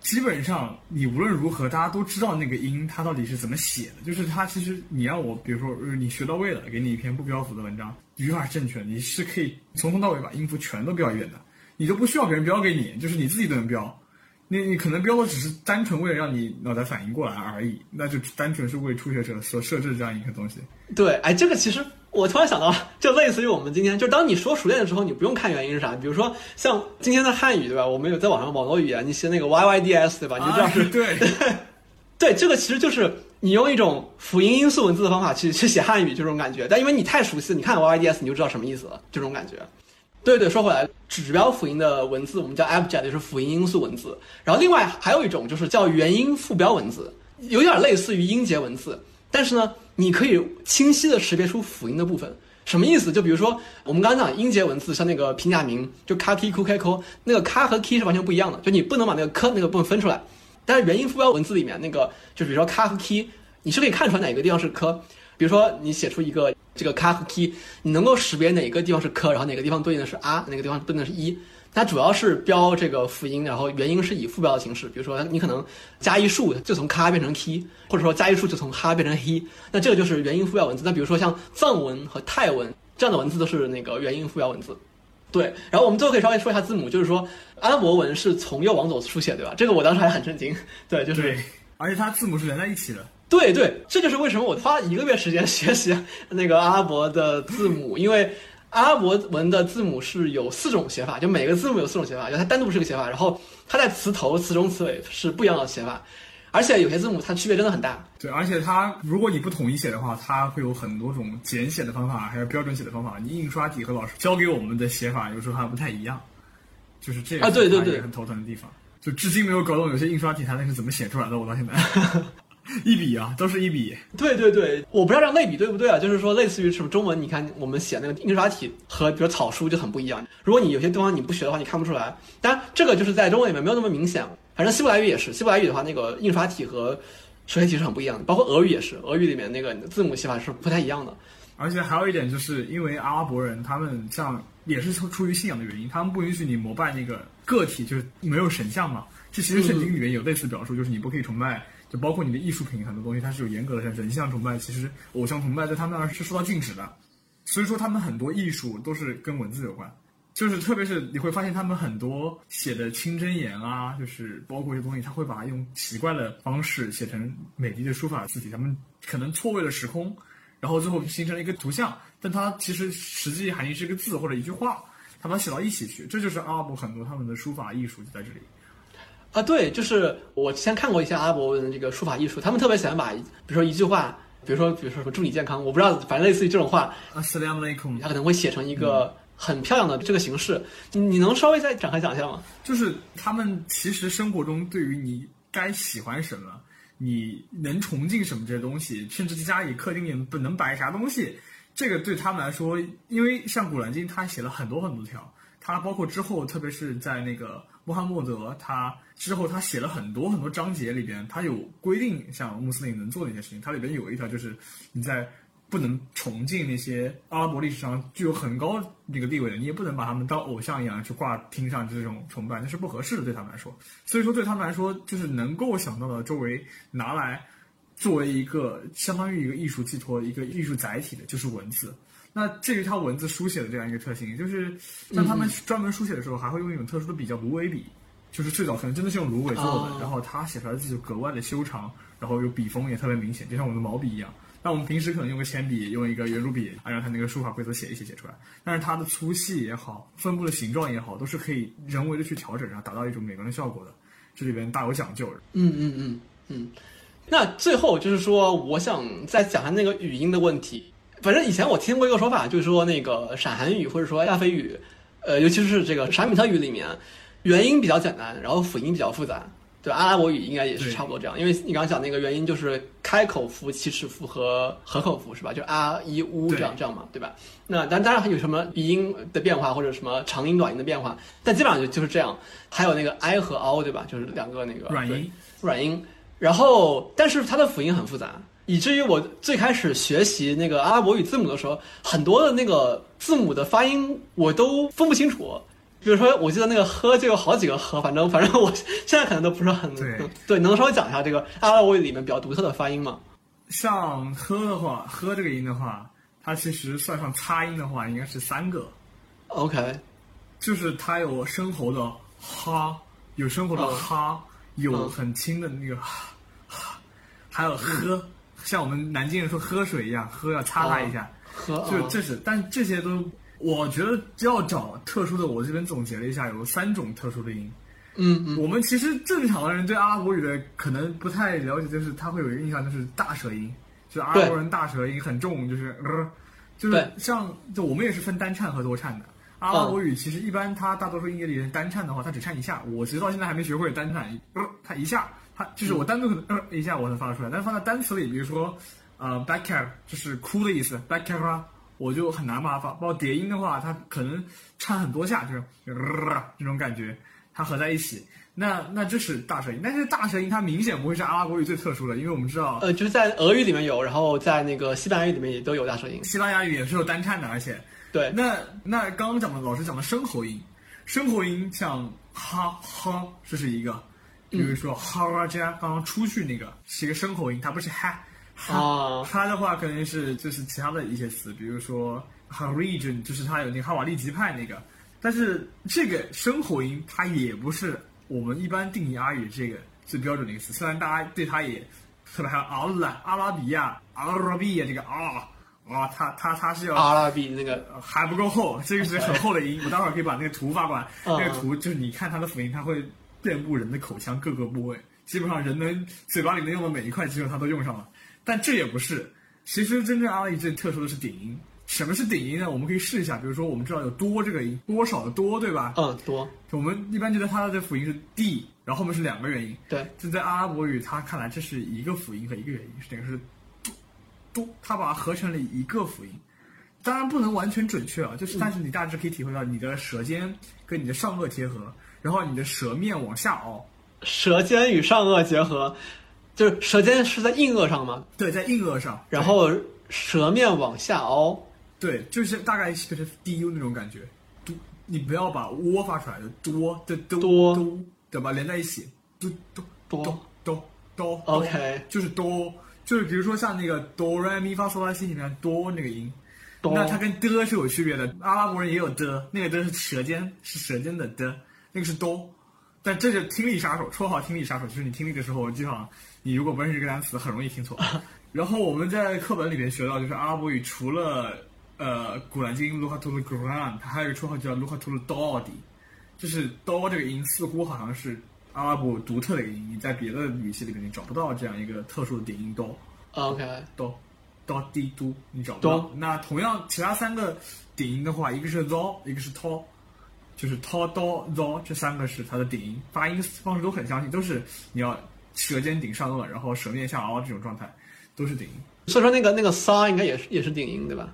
基本上你无论如何，大家都知道那个音它到底是怎么写的。就是它其实你让我，比如说你学到位了，给你一篇不标符的文章，语法正确，你是可以从头到尾把音符全都标一遍的，你就不需要别人标给你，就是你自己都能标。你你可能标的只是单纯为了让你脑袋反应过来而已，那就单纯是为初学者所设置这样一个东西。对，哎，这个其实我突然想到，就类似于我们今天，就当你说熟练的时候，你不用看原因是啥。比如说像今天的汉语，对吧？我们有在网上网络语言，你写那个 y y d s，对吧？你就这样是对，[laughs] 对，这个其实就是你用一种辅音音素文字的方法去去写汉语，这种感觉。但因为你太熟悉，你看 y y d s，你就知道什么意思了，这种感觉。对对，说回来，指标辅音的文字我们叫 abjad，就是辅音音素文字。然后另外还有一种就是叫元音副标文字，有点类似于音节文字，但是呢，你可以清晰的识别出辅音的部分。什么意思？就比如说我们刚刚讲音节文字，像那个平假名，就 ka ki ku kai ko，那个 k 和 k 是完全不一样的，就你不能把那个 k 那个部分分出来。但是元音副标文字里面那个，就比如说 k 和 k，你是可以看出来哪个地方是 k。比如说你写出一个这个 k 和 key，你能够识别哪个地方是 k，然后哪个地方对应的是 r，哪个地方对应的是一。它主要是标这个辅音，然后元音是以副标的形式。比如说，你可能加一竖就从咔变成 k，或者说加一竖就从哈变成 he，那这个就是元音副标文字。那比如说像藏文和泰文这样的文字都是那个元音副标文字。对，然后我们最后可以稍微说一下字母，就是说阿拉伯文是从右往左书写，对吧？这个我当时还很震惊。对，就是，而且它字母是连在一起的。对对，这就是为什么我花一个月时间学习那个阿拉伯的字母，因为。阿拉伯文的字母是有四种写法，就每个字母有四种写法，就它单独是个写法，然后它在词头、词中、词尾是不一样的写法，而且有些字母它区别真的很大。对，而且它如果你不统一写的话，它会有很多种简写的方法，还有标准写的方法。你印刷体和老师教给我们的写法有时候还不太一样，就是这个啊，对对对，很头疼的地方。就至今没有搞懂有些印刷体它那是怎么写出来的，我到现在。[laughs] 一笔啊，都是一笔。对对对，我不知道这样类比对不对啊？就是说，类似于什么中文，你看我们写那个印刷体和比如草书就很不一样。如果你有些地方你不学的话，你看不出来。当然，这个就是在中文里面没有那么明显。反正希伯来语也是，希伯来语的话，那个印刷体和手写体是很不一样的。包括俄语也是，俄语里面那个字母写法是不太一样的。而且还有一点，就是因为阿拉伯人他们像也是出出于信仰的原因，他们不允许你膜拜那个个体，就是没有神像嘛。这其实圣经里面有类似表述，就是你不可以崇拜。就包括你的艺术品很多东西，它是有严格的像人像崇拜，其实偶像崇拜在他们那儿是受到禁止的。所以说他们很多艺术都是跟文字有关，就是特别是你会发现他们很多写的清真言啊，就是包括一些东西，他会把它用奇怪的方式写成美丽的书法字体，他们可能错位了时空，然后最后形成了一个图像，但它其实实际含义是一个字或者一句话，他把它写到一起去，这就是阿拉伯很多他们的书法艺术就在这里。啊，对，就是我之前看过一些阿拉伯文的这个书法艺术，他们特别喜欢把，比如说一句话，比如说比如说什么祝你健康，我不知道，反正类似于这种话，啊，Salam alaikum，他可能会写成一个很漂亮的这个形式。你能稍微再展开讲一下吗？就是他们其实生活中对于你该喜欢什么，你能崇敬什么这些东西，甚至家里客厅里不能摆啥东西，这个对他们来说，因为像《古兰经》，他写了很多很多条，他包括之后，特别是在那个。穆罕默德他之后，他写了很多很多章节里边，他有规定，像穆斯林能做的一些事情。它里边有一条就是你在不能崇敬那些阿拉伯历史上具有很高那个地位的，你也不能把他们当偶像一样去挂厅上这种崇拜，那是不合适的，对他们来说。所以说，对他们来说，就是能够想到的周围拿来作为一个相当于一个艺术寄托、一个艺术载体的，就是文字。那至于它文字书写的这样一个特性，就是像他们专门书写的时候，还会用一种特殊的笔叫芦苇笔，就是最早可能真的是用芦苇做的，然后它写出来的字就格外的修长，然后有笔锋也特别明显，就像我们的毛笔一样。那我们平时可能用个铅笔，用一个圆珠笔，按照它那个书法规则写一写写出来，但是它的粗细也好，分布的形状也好，都是可以人为的去调整，然后达到一种美观的效果的。这里边大有讲究。嗯嗯嗯嗯。那最后就是说，我想再讲下那个语音的问题。反正以前我听过一个说法，就是说那个闪韩语或者说亚非语，呃，尤其是这个闪米特语里面，元音比较简单，然后辅音比较复杂。对，阿拉伯语应该也是差不多这样。因为你刚刚讲那个元音就是开口符、起齿符和合口符是吧？就啊、一、乌这样这样嘛，对吧？那但当然还有什么鼻音的变化或者什么长音短音的变化，但基本上就就是这样。还有那个 i 和 o 对吧？就是两个那个软音，软音。然后，但是它的辅音很复杂。以至于我最开始学习那个阿拉伯语字母的时候，很多的那个字母的发音我都分不清楚。比如说，我记得那个“呵”就有好几个“呵”，反正反正我现在可能都不是很对。对，能稍微讲一下这个阿拉伯语里面比较独特的发音吗？像“呵”的话，“呵”这个音的话，它其实算上擦音的话，应该是三个。OK，就是它有深喉的“哈”，有深喉的“哈”，有很轻的那个“哈”，还有“呵”。像我们南京人说喝水一样，喝要擦它一下，喝就这是，但这些都我觉得要找特殊的，我这边总结了一下，有三种特殊的音。嗯嗯，我们其实正常的人对阿拉伯语的可能不太了解，就是他会有一个印象，就是大舌音，就是阿拉伯人大舌音很重，就是呃，就是像就我们也是分单颤和多颤的。阿拉伯语其实一般它大多数音节里单颤的话，它只颤一下，我其实到现在还没学会单颤，呃，它一下。就是我单独可能呃一下我能发得出来，但是放在单词里，比如说，呃，back care 就是哭的意思，back care 啊，我就很难把它发。包括叠音的话，它可能唱很多下，就是这种感觉，它合在一起。那那这是大舌音，但是大舌音它明显不会是阿拉伯语最特殊的，因为我们知道，呃，就是在俄语里面有，然后在那个西班牙语里面也都有大舌音。西班牙语也是有单颤的，而且对。那那刚刚讲的老师讲的声喉音，声喉音像哈哈，这是一个，比如说哈拉加刚刚出去那个是一个声口音，它不是哈哈哈的话，可能是就是其他的一些词，比如说哈 region，就是它有那个哈瓦利吉派那个，但是这个声口音它也不是。我们一般定义阿语这个最标准的一个词，虽然大家对它也特别还有阿拉阿拉比亚阿拉比亚这个啊啊，它它它是要阿拉比那个 [laughs] 还不够厚，这个是很厚的音。我待会儿可以把那个图发过来，那个图就是你看它的辅音，它会遍布人的口腔各个部位，基本上人能嘴巴里能用的每一块肌肉它都用上了。但这也不是，其实真正阿拉语最特殊的是顶音。什么是顶音呢？我们可以试一下，比如说我们知道有多这个音，多少的多，对吧？嗯，多。我们一般觉得它的辅音是 d，然后后面是两个元音。对。就在阿拉伯语，它看来这是一个辅音和一个元音，是等于是多，它把它合成了一个辅音。当然不能完全准确啊，就是但是你大致可以体会到你的舌尖跟你的上颚贴合，然后你的舌面往下凹。舌尖与上颚结合，就是舌尖是在硬腭上吗？对，在硬腭上，然后舌面往下凹。对，就是大概就是 du 那种感觉，嘟，你不要把窝发出来的多的多，对吧？连在一起，嘟嘟多哆哆，OK，就是哆，就是比如说像那个哆来咪发嗦拉西里面哆那个音，那它跟的是有区别的。阿拉伯人也有的，那个的是舌尖，是舌尖的的，那个是哆。但这就听力杀手，绰号听力杀手，就是你听力的时候，基本上你如果不认识这个单词，很容易听错。[laughs] 然后我们在课本里面学到，就是阿拉伯语除了呃，古兰经 Luhatul Quran，它还有一个绰号叫 Luhatul Dodi，就是 Do 这个音似乎好像是阿拉伯独特的一个音，你在别的语系里面你找不到这样一个特殊的点音 Do。OK，Do，Do D Do，你找不到。那同样，其他三个顶音的话，一个是 Z，一个是 To，就是 To Do Z，这三个是它的顶音，发音方式都很相近，都是你要舌尖顶上颚，然后舌面下凹这种状态，都是顶音。所以说那个那个 Sa 应该也是也是顶音，对吧？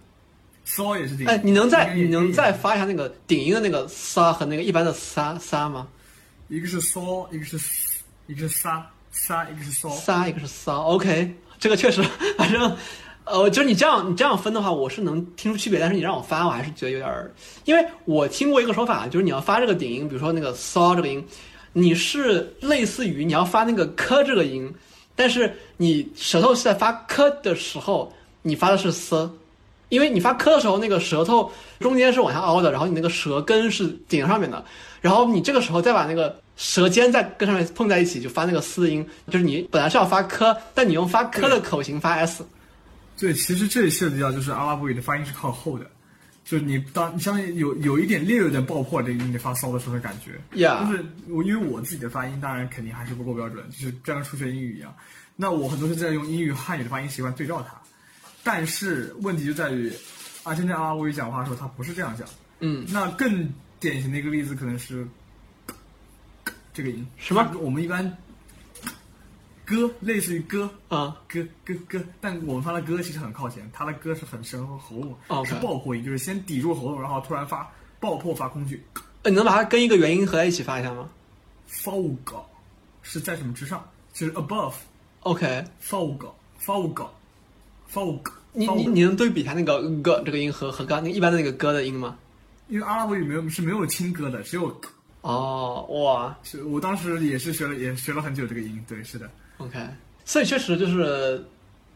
骚也是顶音。哎，你能再你能再发一下那个顶音的那个撒和那个一般的撒撒吗？一个是骚，一个是一个是撒撒，一个是骚。撒一个是骚，OK，这个确实，[laughs] 反正呃，就是你这样你这样分的话，我是能听出区别，但是你让我发，我还是觉得有点儿，因为我听过一个说法，就是你要发这个顶音，比如说那个骚这个音，你是类似于你要发那个科这个音，但是你舌头是在发科的时候，你发的是 s。因为你发科的时候，那个舌头中间是往下凹的，然后你那个舌根是顶上面的，然后你这个时候再把那个舌尖再跟上面碰在一起，就发那个嘶音，就是你本来是要发科，但你用发科的口型发 s。对，其实这里涉及到就是阿拉伯语的发音是靠后的，就是你当你相当于有有一点略有点爆破这个音你发骚的时候的感觉。呀，就是我因为我自己的发音当然肯定还是不够标准，就是跟初学英语一样，那我很多是在用英语汉语的发音习惯对照它。但是问题就在于，啊，今天阿拉伯语讲话的时候，他不是这样讲。嗯，那更典型的一个例子可能是 [coughs] 这个音，什么？我们一般歌类似于歌啊，歌歌歌，但我们发的歌其实很靠前，他的歌是很深喉咙，是爆破音，就是先抵住喉咙，然后突然发爆破发空句。呃，你能把它跟一个元音合在一起发一下吗？fog 是在什么之上？就是 above。OK，fog fog。fog，你你你能对比一下那个 g 这个音和和刚那一般的那个 g 的音吗？因为阿拉伯语没有是没有轻歌的，只有哦哇！是我当时也是学了也学了很久这个音，对，是的。OK，所以确实就是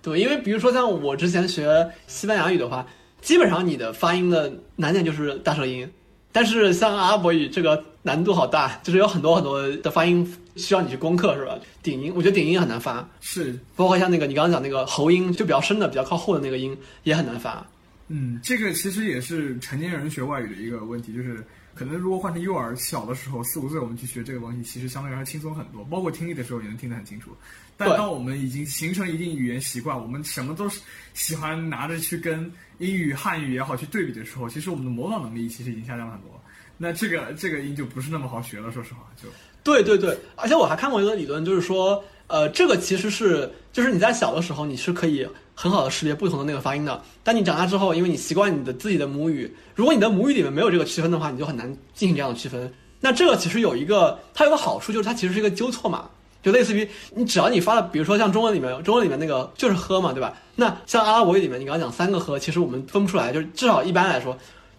对，因为比如说像我之前学西班牙语的话，基本上你的发音的难点就是大舌音，但是像阿拉伯语这个难度好大，就是有很多很多的发音。需要你去攻克是吧？顶音，我觉得顶音很难发，是包括像那个你刚刚讲那个喉音，就比较深的、比较靠后的那个音也很难发。嗯，这个其实也是成年人学外语的一个问题，就是可能如果换成幼儿小的时候，四五岁我们去学这个东西，其实相对来说轻松很多，包括听力的时候也能听得很清楚。但当我们已经形成一定语言习惯，我们什么都是喜欢拿着去跟英语、汉语也好去对比的时候，其实我们的模仿能力其实已经下降了很多。那这个这个音就不是那么好学了，说实话就。对对对，而且我还看过一个理论，就是说，呃，这个其实是就是你在小的时候你是可以很好的识别不同的那个发音的，但你长大之后，因为你习惯你的自己的母语，如果你的母语里面没有这个区分的话，你就很难进行这样的区分。那这个其实有一个它有个好处，就是它其实是一个纠错码，就类似于你只要你发的，比如说像中文里面，中文里面那个就是喝嘛，对吧？那像阿拉伯语里面，你刚刚讲三个喝，其实我们分不出来，就是至少一般来说，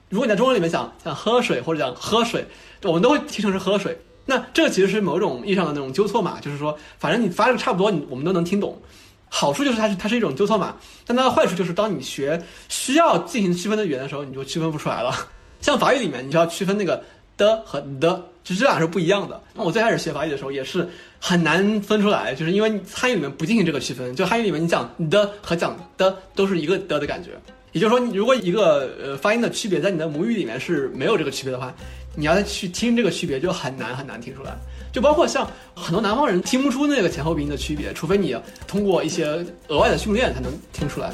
如果你在中文里面讲讲喝水或者讲喝水，我们都会听成是喝水。那这个其实是某种意义上的那种纠错码，就是说，反正你发的差不多，你我们都能听懂。好处就是它是它是一种纠错码，但它的坏处就是当你学需要进行区分的语言的时候，你就区分不出来了。[laughs] 像法语里面，你就要区分那个的和的，就这俩是不一样的。那我最开始学法语的时候也是很难分出来，就是因为汉语里面不进行这个区分，就汉语里面你讲的和讲的都是一个的的感觉。也就是说，如果一个呃发音的区别在你的母语里面是没有这个区别的话，你要去听这个区别就很难很难听出来。就包括像很多南方人听不出那个前后鼻音的区别，除非你通过一些额外的训练才能听出来。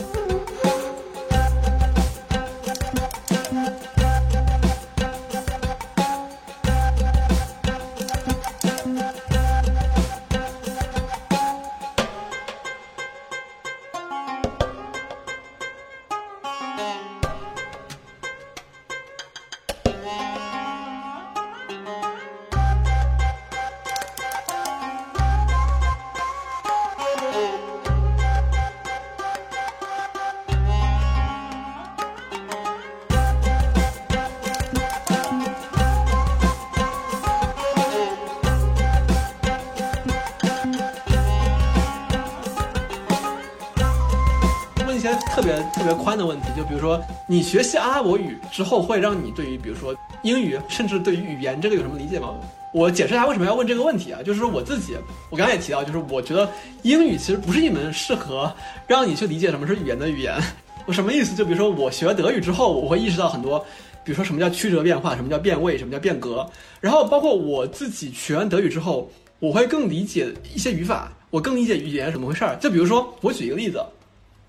比如说你学习阿拉伯语之后，会让你对于比如说英语，甚至对于语言这个有什么理解吗？我解释一下为什么要问这个问题啊，就是我自己，我刚才也提到，就是我觉得英语其实不是一门适合让你去理解什么是语言的语言。[laughs] 我什么意思？就比如说我学德语之后，我会意识到很多，比如说什么叫曲折变化，什么叫变位，什么叫变革。然后包括我自己学完德语之后，我会更理解一些语法，我更理解语言怎么回事儿。就比如说我举一个例子。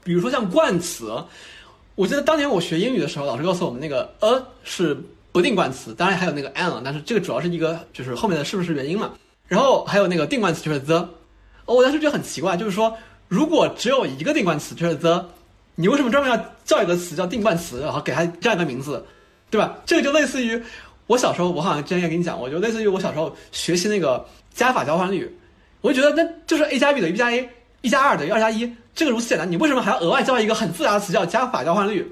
比如说像冠词，我记得当年我学英语的时候，老师告诉我们那个 a 是不定冠词，当然还有那个 an，但是这个主要是一个就是后面的是不是元音嘛。然后还有那个定冠词就是 the，哦我当时觉得很奇怪，就是说如果只有一个定冠词就是 the，你为什么专门要叫一个词叫定冠词，然后给它这样一个名字，对吧？这个就类似于我小时候，我好像之前也跟你讲过，就类似于我小时候学习那个加法交换律，我就觉得那就是 a 加 b 等于 b 加 a，一加二等于二加一。这个如此简单，你为什么还要额外加一个很复杂的词叫加法交换律？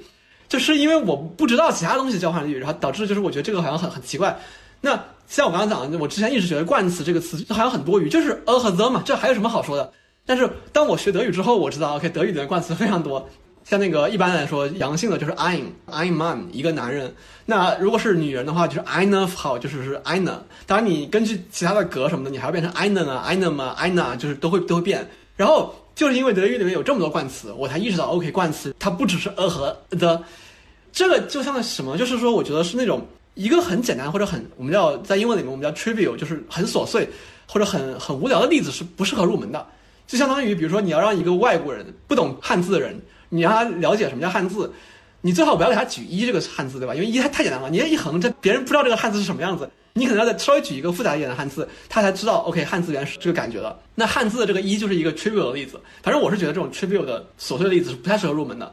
就是因为我不知道其他东西交换律，然后导致就是我觉得这个好像很很奇怪。那像我刚刚讲的，我之前一直觉得冠词这个词好像很多余，就是 a 和 the 嘛，这还有什么好说的？但是当我学德语之后，我知道 OK，德语里面冠词非常多。像那个一般来说阳性的就是 ein，ein man 一个男人。那如果是女人的话，就是 eine Frau，就是是 eine。当然你根据其他的格什么的，你还要变成 eine 呢，eine 嘛，eine 就是都会都会变。然后。就是因为德语里面有这么多冠词，我才意识到，OK，冠词它不只是 a 和 the，这个就像什么？就是说，我觉得是那种一个很简单或者很我们叫在英文里面我们叫 trivial，就是很琐碎或者很很无聊的例子是不适合入门的。就相当于，比如说你要让一个外国人不懂汉字的人，你让他了解什么叫汉字，你最好不要给他举一这个汉字，对吧？因为一太太简单了，你一横，这别人不知道这个汉字是什么样子。你可能要再稍微举一个复杂一点的汉字，他才知道 OK 汉字原是这个感觉的。那汉字的这个一就是一个 trivial 的例子。反正我是觉得这种 trivial 的琐碎的例子是不太适合入门的。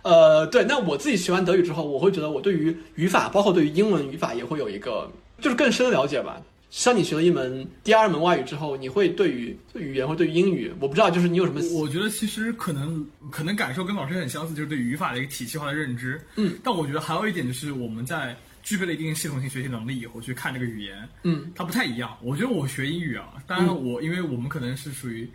呃，对。那我自己学完德语之后，我会觉得我对于语法，包括对于英文语法，也会有一个就是更深的了解吧。像你学了一门第二门外语之后，你会对于语言或对于英语，我不知道就是你有什么？我觉得其实可能可能感受跟老师很相似，就是对语法的一个体系化的认知。嗯。但我觉得还有一点就是我们在。具备了一定系统性学习能力以后去看这个语言，嗯，它不太一样。我觉得我学英语啊，当然我因为我们可能是属于，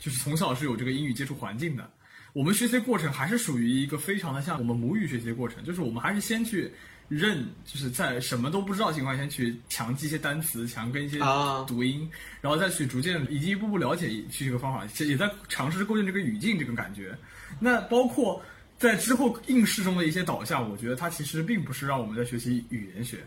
就是从小是有这个英语接触环境的，我们学习过程还是属于一个非常的像我们母语学习的过程，就是我们还是先去认，就是在什么都不知道情况下先去强记一些单词，强跟一些读音，然后再去逐渐以及一步步了解去这个方法，也在尝试构建这个语境这种感觉。那包括。在之后应试中的一些导向，我觉得它其实并不是让我们在学习语言学。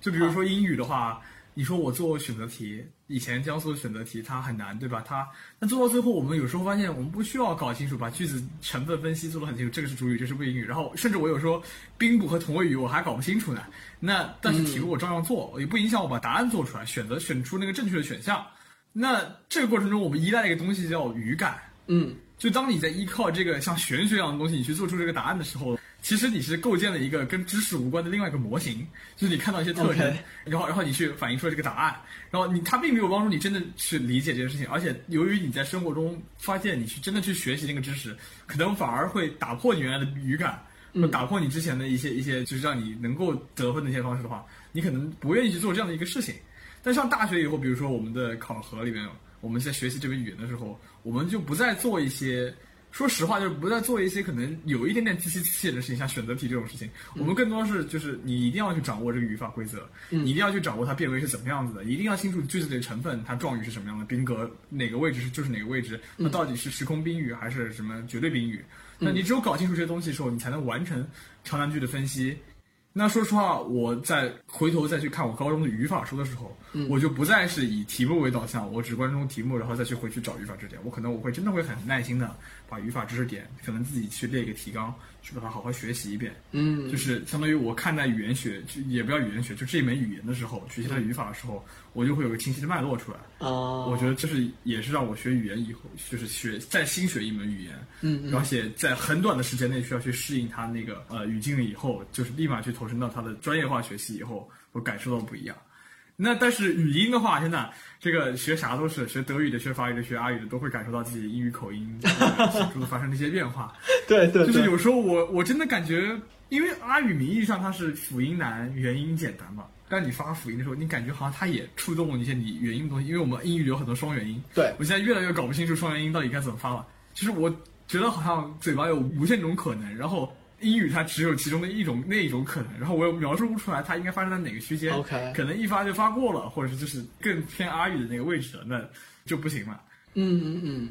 就比如说英语的话，你说我做选择题，以前江苏的选择题它很难，对吧？它那做到最后，我们有时候发现我们不需要搞清楚，把句子成分分析做得很清楚，这个是主语，这是谓语。然后甚至我有时候宾补和同位语我还搞不清楚呢。那但是题目我照样做，也不影响我把答案做出来，选择选出那个正确的选项。那这个过程中，我们依赖一个东西叫语感。嗯，就当你在依靠这个像玄学一样的东西，你去做出这个答案的时候，其实你是构建了一个跟知识无关的另外一个模型，就是你看到一些特征然后然后你去反映出了这个答案，然后你它并没有帮助你真的去理解这件事情，而且由于你在生活中发现你去真的去学习那个知识，可能反而会打破你原来的语感，或打破你之前的一些一些就是让你能够得分的一些方式的话，你可能不愿意去做这样的一个事情。但上大学以后，比如说我们的考核里面，我们在学习这门语言的时候，我们就不再做一些，说实话，就是不再做一些可能有一点点自欺欺人的事情，像选择题这种事情。我们更多是就是你一定要去掌握这个语法规则，你一定要去掌握它变位是怎么样子的，一定要清楚句子里的成分，它状语是什么样的，宾格哪个位置是就是哪个位置，它到底是时空宾语还是什么绝对宾语。那你只有搞清楚这些东西的时候，你才能完成长难句的分析。那说实话，我在回头再去看我高中的语法书的时候，我就不再是以题目为导向，我只关注题目，然后再去回去找语法知识点。我可能我会真的会很耐心的把语法知识点，可能自己去列一个提纲，去把它好好学习一遍。嗯，就是相当于我看待语言学，就也不要语言学，就这一门语言的时候，学习它的语法的时候，我就会有个清晰的脉络出来。哦，我觉得这是也是让我学语言以后，就是学再新学一门语言，嗯而且在很短的时间内需要去适应它那个呃语境了以后，就是立马去投身到它的专业化学习以后，我感受到不一样。那但是语音的话，真的这个学啥都是学德语的、学法语的、学阿语的，都会感受到自己英语口音发生的一些变化。对对对，就是有时候我我真的感觉，因为阿语名义上它是辅音难，元音简单嘛。但你发辅音的时候，你感觉好像它也触动了一些你元音的东西，因为我们英语里有很多双元音。对我现在越来越搞不清楚双元音到底该怎么发了。其实我觉得好像嘴巴有无限种可能，然后英语它只有其中的一种那一种可能，然后我又描述不出来它应该发生在哪个区间。OK 可能一发就发过了，或者是就是更偏阿语的那个位置了，那就不行了。嗯嗯嗯，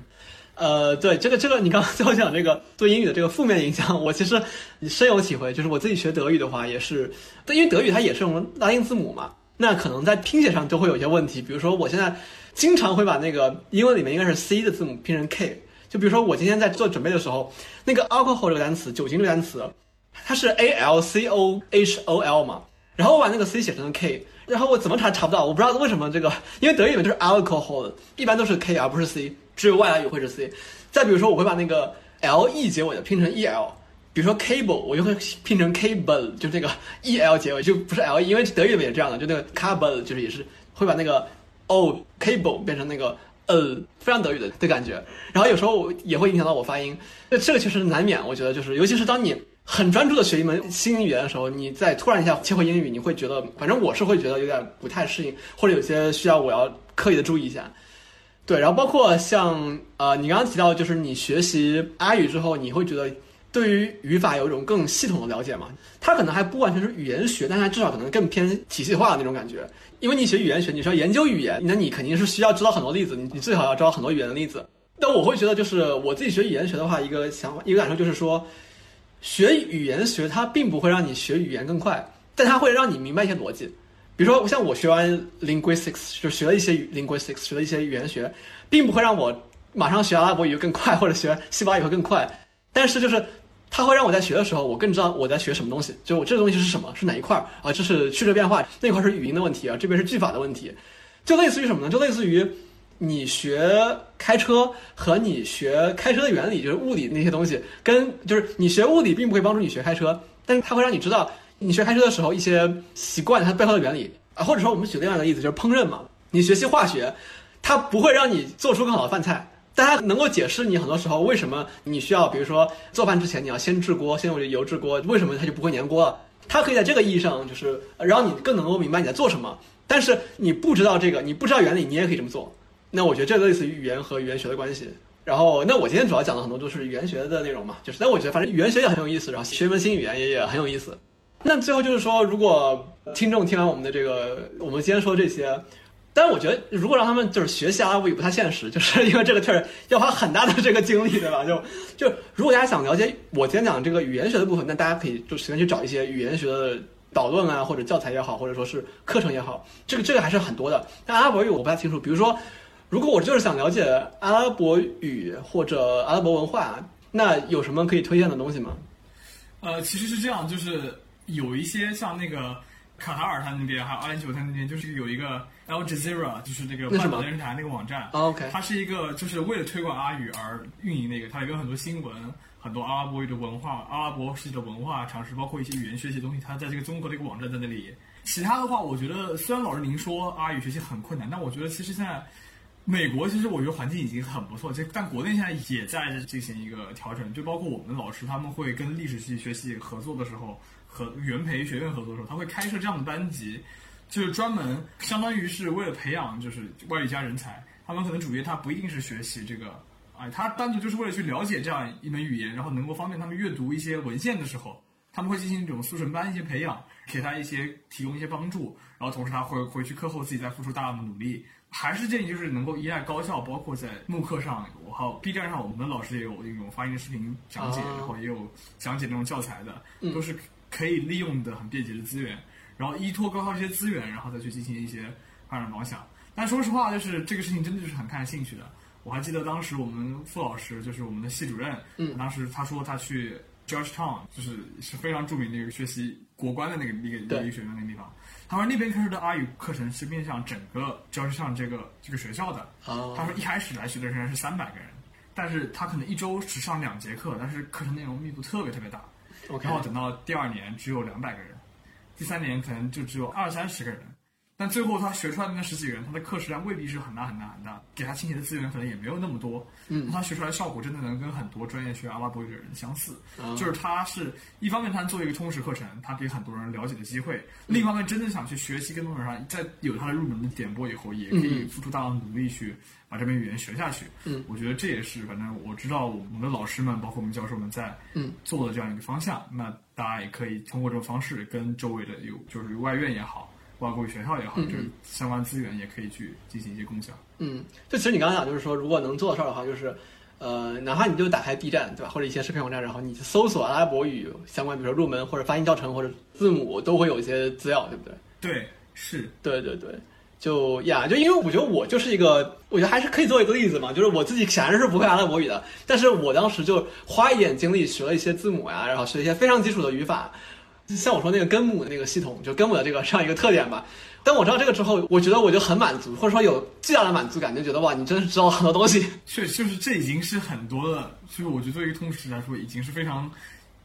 呃，对这个这个，你刚刚最后讲这个对英语的这个负面影响，我其实深有体会。就是我自己学德语的话，也是，但，因为德语它也是用拉丁字母嘛，那可能在拼写上就会有一些问题。比如说，我现在经常会把那个英文里面应该是 C 的字母拼成 K。就比如说，我今天在做准备的时候，那个 alcohol 这个单词，酒精这个单词，它是 A L C O H O L 嘛，然后我把那个 C 写成了 K，然后我怎么查查不到，我不知道为什么这个，因为德语里面就是 alcohol，一般都是 K 而不是 C，只有外来语会是 C。再比如说，我会把那个 L E 结尾的拼成 E L，比如说 cable，我就会拼成 cable，就这个 E L 结尾就不是 L 因为德语里面也这样的，就那个 cable 就是也是会把那个 O cable 变成那个。呃，非常德语的的感觉，然后有时候也会影响到我发音，那这个确实难免，我觉得就是，尤其是当你很专注的学一门新语言的时候，你再突然一下切回英语，你会觉得，反正我是会觉得有点不太适应，或者有些需要我要刻意的注意一下。对，然后包括像呃，你刚刚提到，就是你学习阿语之后，你会觉得对于语法有一种更系统的了解嘛？它可能还不完全是语言学，但它至少可能更偏体系化的那种感觉。因为你学语言学，你说研究语言，那你肯定是需要知道很多例子，你你最好要知道很多语言的例子。但我会觉得，就是我自己学语言学的话，一个想法，一个感受就是说，学语言学它并不会让你学语言更快，但它会让你明白一些逻辑。比如说，像我学完 linguistics 就学了一些 linguistics，学了一些语言学，并不会让我马上学阿拉伯语更快，或者学西班牙语会更快。但是就是它会让我在学的时候，我更知道我在学什么东西，就我这个东西是什么，是哪一块儿啊？这是曲折变化，那块儿是语音的问题啊，这边是句法的问题，就类似于什么呢？就类似于你学开车和你学开车的原理，就是物理那些东西，跟就是你学物理并不会帮助你学开车，但是它会让你知道你学开车的时候一些习惯它背后的原理啊，或者说我们举另外一个例子就是烹饪嘛，你学习化学，它不会让你做出更好的饭菜。但它能够解释你很多时候为什么你需要，比如说做饭之前你要先制锅，先用油制锅，为什么它就不会粘锅了？它可以在这个意义上，就是让你更能够明白你在做什么。但是你不知道这个，你不知道原理，你也可以这么做。那我觉得这类似于语言和语言学的关系。然后，那我今天主要讲的很多都是语言学的内容嘛，就是，但我觉得反正语言学也很有意思，然后学一门新语言也也很有意思。那最后就是说，如果听众听完我们的这个，我们今天说这些，但是我觉得如果让他们就是学习阿拉伯语不太现实，[laughs] 就是因为这个事儿要花很大的这个精力，对吧？[laughs] 就就如果大家想了解我今天讲这个语言学的部分，那大家可以就随便去找一些语言学的导论啊，或者教材也好，或者说是课程也好，这个这个还是很多的。但阿拉伯语我不太清楚，比如说。如果我就是想了解阿拉伯语或者阿拉伯文化，那有什么可以推荐的东西吗？呃，其实是这样，就是有一些像那个卡塔尔它那边还有阿联酋它那边就是有一个 Al Jazeera，就是那个半岛电视台那个网站。OK，它是一个就是为了推广阿语而运营的一个，它里面有很多新闻，很多阿拉伯语的文化、阿拉伯世界的文化常识，包括一些语言学习东西，它在这个综合的一个网站在那里。其他的话，我觉得虽然老师您说阿语学习很困难，但我觉得其实现在美国其实我觉得环境已经很不错，这但国内现在也在进行一个调整，就包括我们的老师他们会跟历史系学习合作的时候。和原培学院合作的时候，他会开设这样的班级，就是专门相当于是为了培养就是外语加人才。他们可能主业他不一定是学习这个，哎，他单独就是为了去了解这样一门语言，然后能够方便他们阅读一些文献的时候，他们会进行一种速成班一些培养，给他一些提供一些帮助，然后同时他会回去课后自己再付出大量的努力。还是建议就是能够依赖高校，包括在慕课上，我还有 B 站上，我们的老师也有那种发音的视频讲解，然后也有讲解那种教材的，都是。可以利用的很便捷的资源，然后依托高校这些资源，然后再去进行一些发展方向。但说实话，就是这个事情真的就是很看兴趣的。我还记得当时我们傅老师，就是我们的系主任，嗯，当时他说他去 Georgetown，就是是非常著名的一个学习国关的那个那个那个学院那个地方。他说那边开设的阿语课程是面向整个 Georgetown 这个这个学校的。他说一开始来学的人是三百个人，但是他可能一周只上两节课，但是课程内容密度特别特别大。然后等到第二年只有两百个人，第三年可能就只有二三十个人。但最后他学出来的那十几个人，他的课时量未必是很大很大很大，给他倾斜的资源可能也没有那么多。嗯，他学出来的效果真的能跟很多专业学阿拉伯语的人相似。就是他是一方面他做一个通识课程，他给很多人了解的机会；另一方面，真的想去学习跟多人上，在有他的入门的点拨以后，也可以付出大量努力去把这门语言学下去。嗯，我觉得这也是反正我知道我们的老师们，包括我们教授们在嗯做的这样一个方向。那大家也可以通过这种方式跟周围的有就是外院也好。外国语学校也好，就是相关资源也可以去进行一些共享。嗯，就其实你刚刚讲，就是说如果能做的事儿的话，就是，呃，哪怕你就打开 B 站，对吧，或者一些视频网站，然后你搜索阿拉伯语相关，比如说入门或者发音教程或者字母，都会有一些资料，对不对？对，是，对对对，就呀，就因为我觉得我就是一个，我觉得还是可以做一个例子嘛，就是我自己显然是不会阿拉伯语的，但是我当时就花一点精力学了一些字母呀，然后学一些非常基础的语法。像我说那个根母的那个系统，就根母的这个这样一个特点吧。当我知道这个之后，我觉得我就很满足，或者说有巨大的满足感，就觉得哇，你真的是知道很多东西。[laughs] 确实，就是这已经是很多的。就是我觉得作为一个通识来说，已经是非常，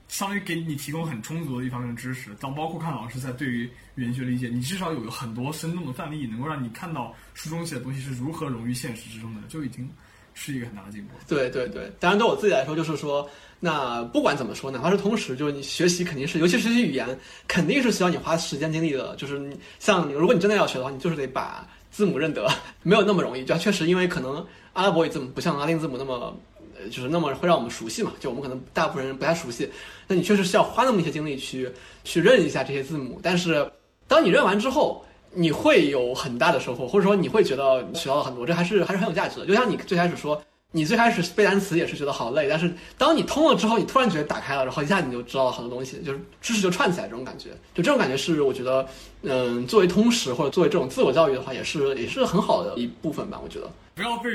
相当于给你提供很充足的一方面的知识。当包括看老师在对于语言学理解，你至少有很多生动的范例，能够让你看到书中写的东西是如何融于现实之中的，就已经是一个很大的进步。对对对，当然对我自己来说，就是说。那不管怎么说，哪怕是同时，就是你学习肯定是，尤其学习语言，肯定是需要你花时间精力的。就是你像如果你真的要学的话，你就是得把字母认得，没有那么容易。就确实，因为可能阿拉伯语字母不像拉丁字母那么，就是那么会让我们熟悉嘛。就我们可能大部分人不太熟悉，那你确实需要花那么一些精力去去认一下这些字母。但是当你认完之后，你会有很大的收获，或者说你会觉得学到了很多，这还是还是很有价值的。就像你最开始说。你最开始背单词也是觉得好累，但是当你通了之后，你突然觉得打开了，然后一下你就知道了很多东西，就是知识就串起来，这种感觉，就这种感觉是我觉得，嗯，作为通识或者作为这种自我教育的话，也是也是很好的一部分吧，我觉得。不要被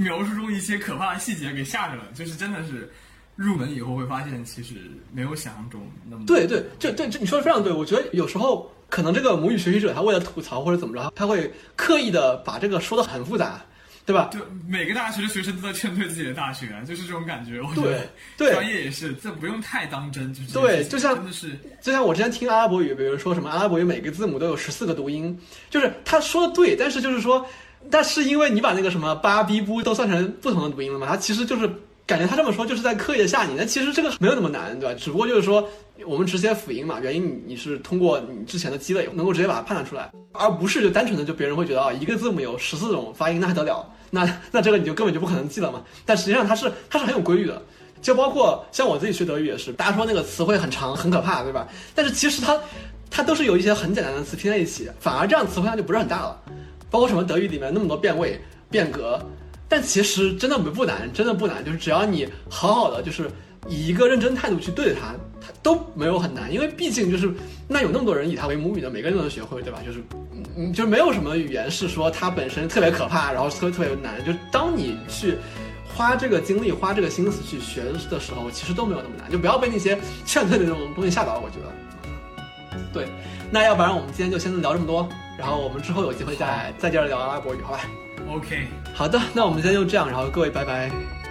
描述中一些可怕的细节给吓着了，就是真的是入门以后会发现，其实没有想象中那么。对对，这对这你说的非常对，我觉得有时候可能这个母语学习者他为了吐槽或者怎么着，他会刻意的把这个说的很复杂。对吧？就每个大学的学生都在劝退自己的大学，就是这种感觉。我觉得对，专业也是，这不用太当真。就是对，就像真的是，就像我之前听阿拉伯语，比如说什么阿拉伯语每个字母都有十四个读音，就是他说的对，但是就是说，但是因为你把那个什么巴比布都算成不同的读音了嘛，他其实就是感觉他这么说就是在刻意的吓你。那其实这个没有那么难，对吧？只不过就是说我们只写辅音嘛，原因你你是通过你之前的积累能够直接把它判断出来，而不是就单纯的就别人会觉得啊，一个字母有十四种发音，那还得了？那那这个你就根本就不可能记了嘛。但实际上它是它是很有规律的，就包括像我自己学德语也是，大家说那个词汇很长很可怕，对吧？但是其实它它都是有一些很简单的词拼在一起，反而这样词汇量就不是很大了。包括什么德语里面那么多变位变革，但其实真的不难，真的不难，就是只要你好好的，就是以一个认真态度去对它，它都没有很难，因为毕竟就是那有那么多人以它为母语的，每个人都能学会，对吧？就是。嗯，就没有什么语言是说它本身特别可怕，然后特别特别难。就当你去花这个精力、花这个心思去学的时候，其实都没有那么难。就不要被那些劝退的那种东西吓到，我觉得。对，那要不然我们今天就先聊这么多，然后我们之后有机会再再接着聊阿拉伯语，好吧？ok 好的那我们今天就这样然后各位拜拜。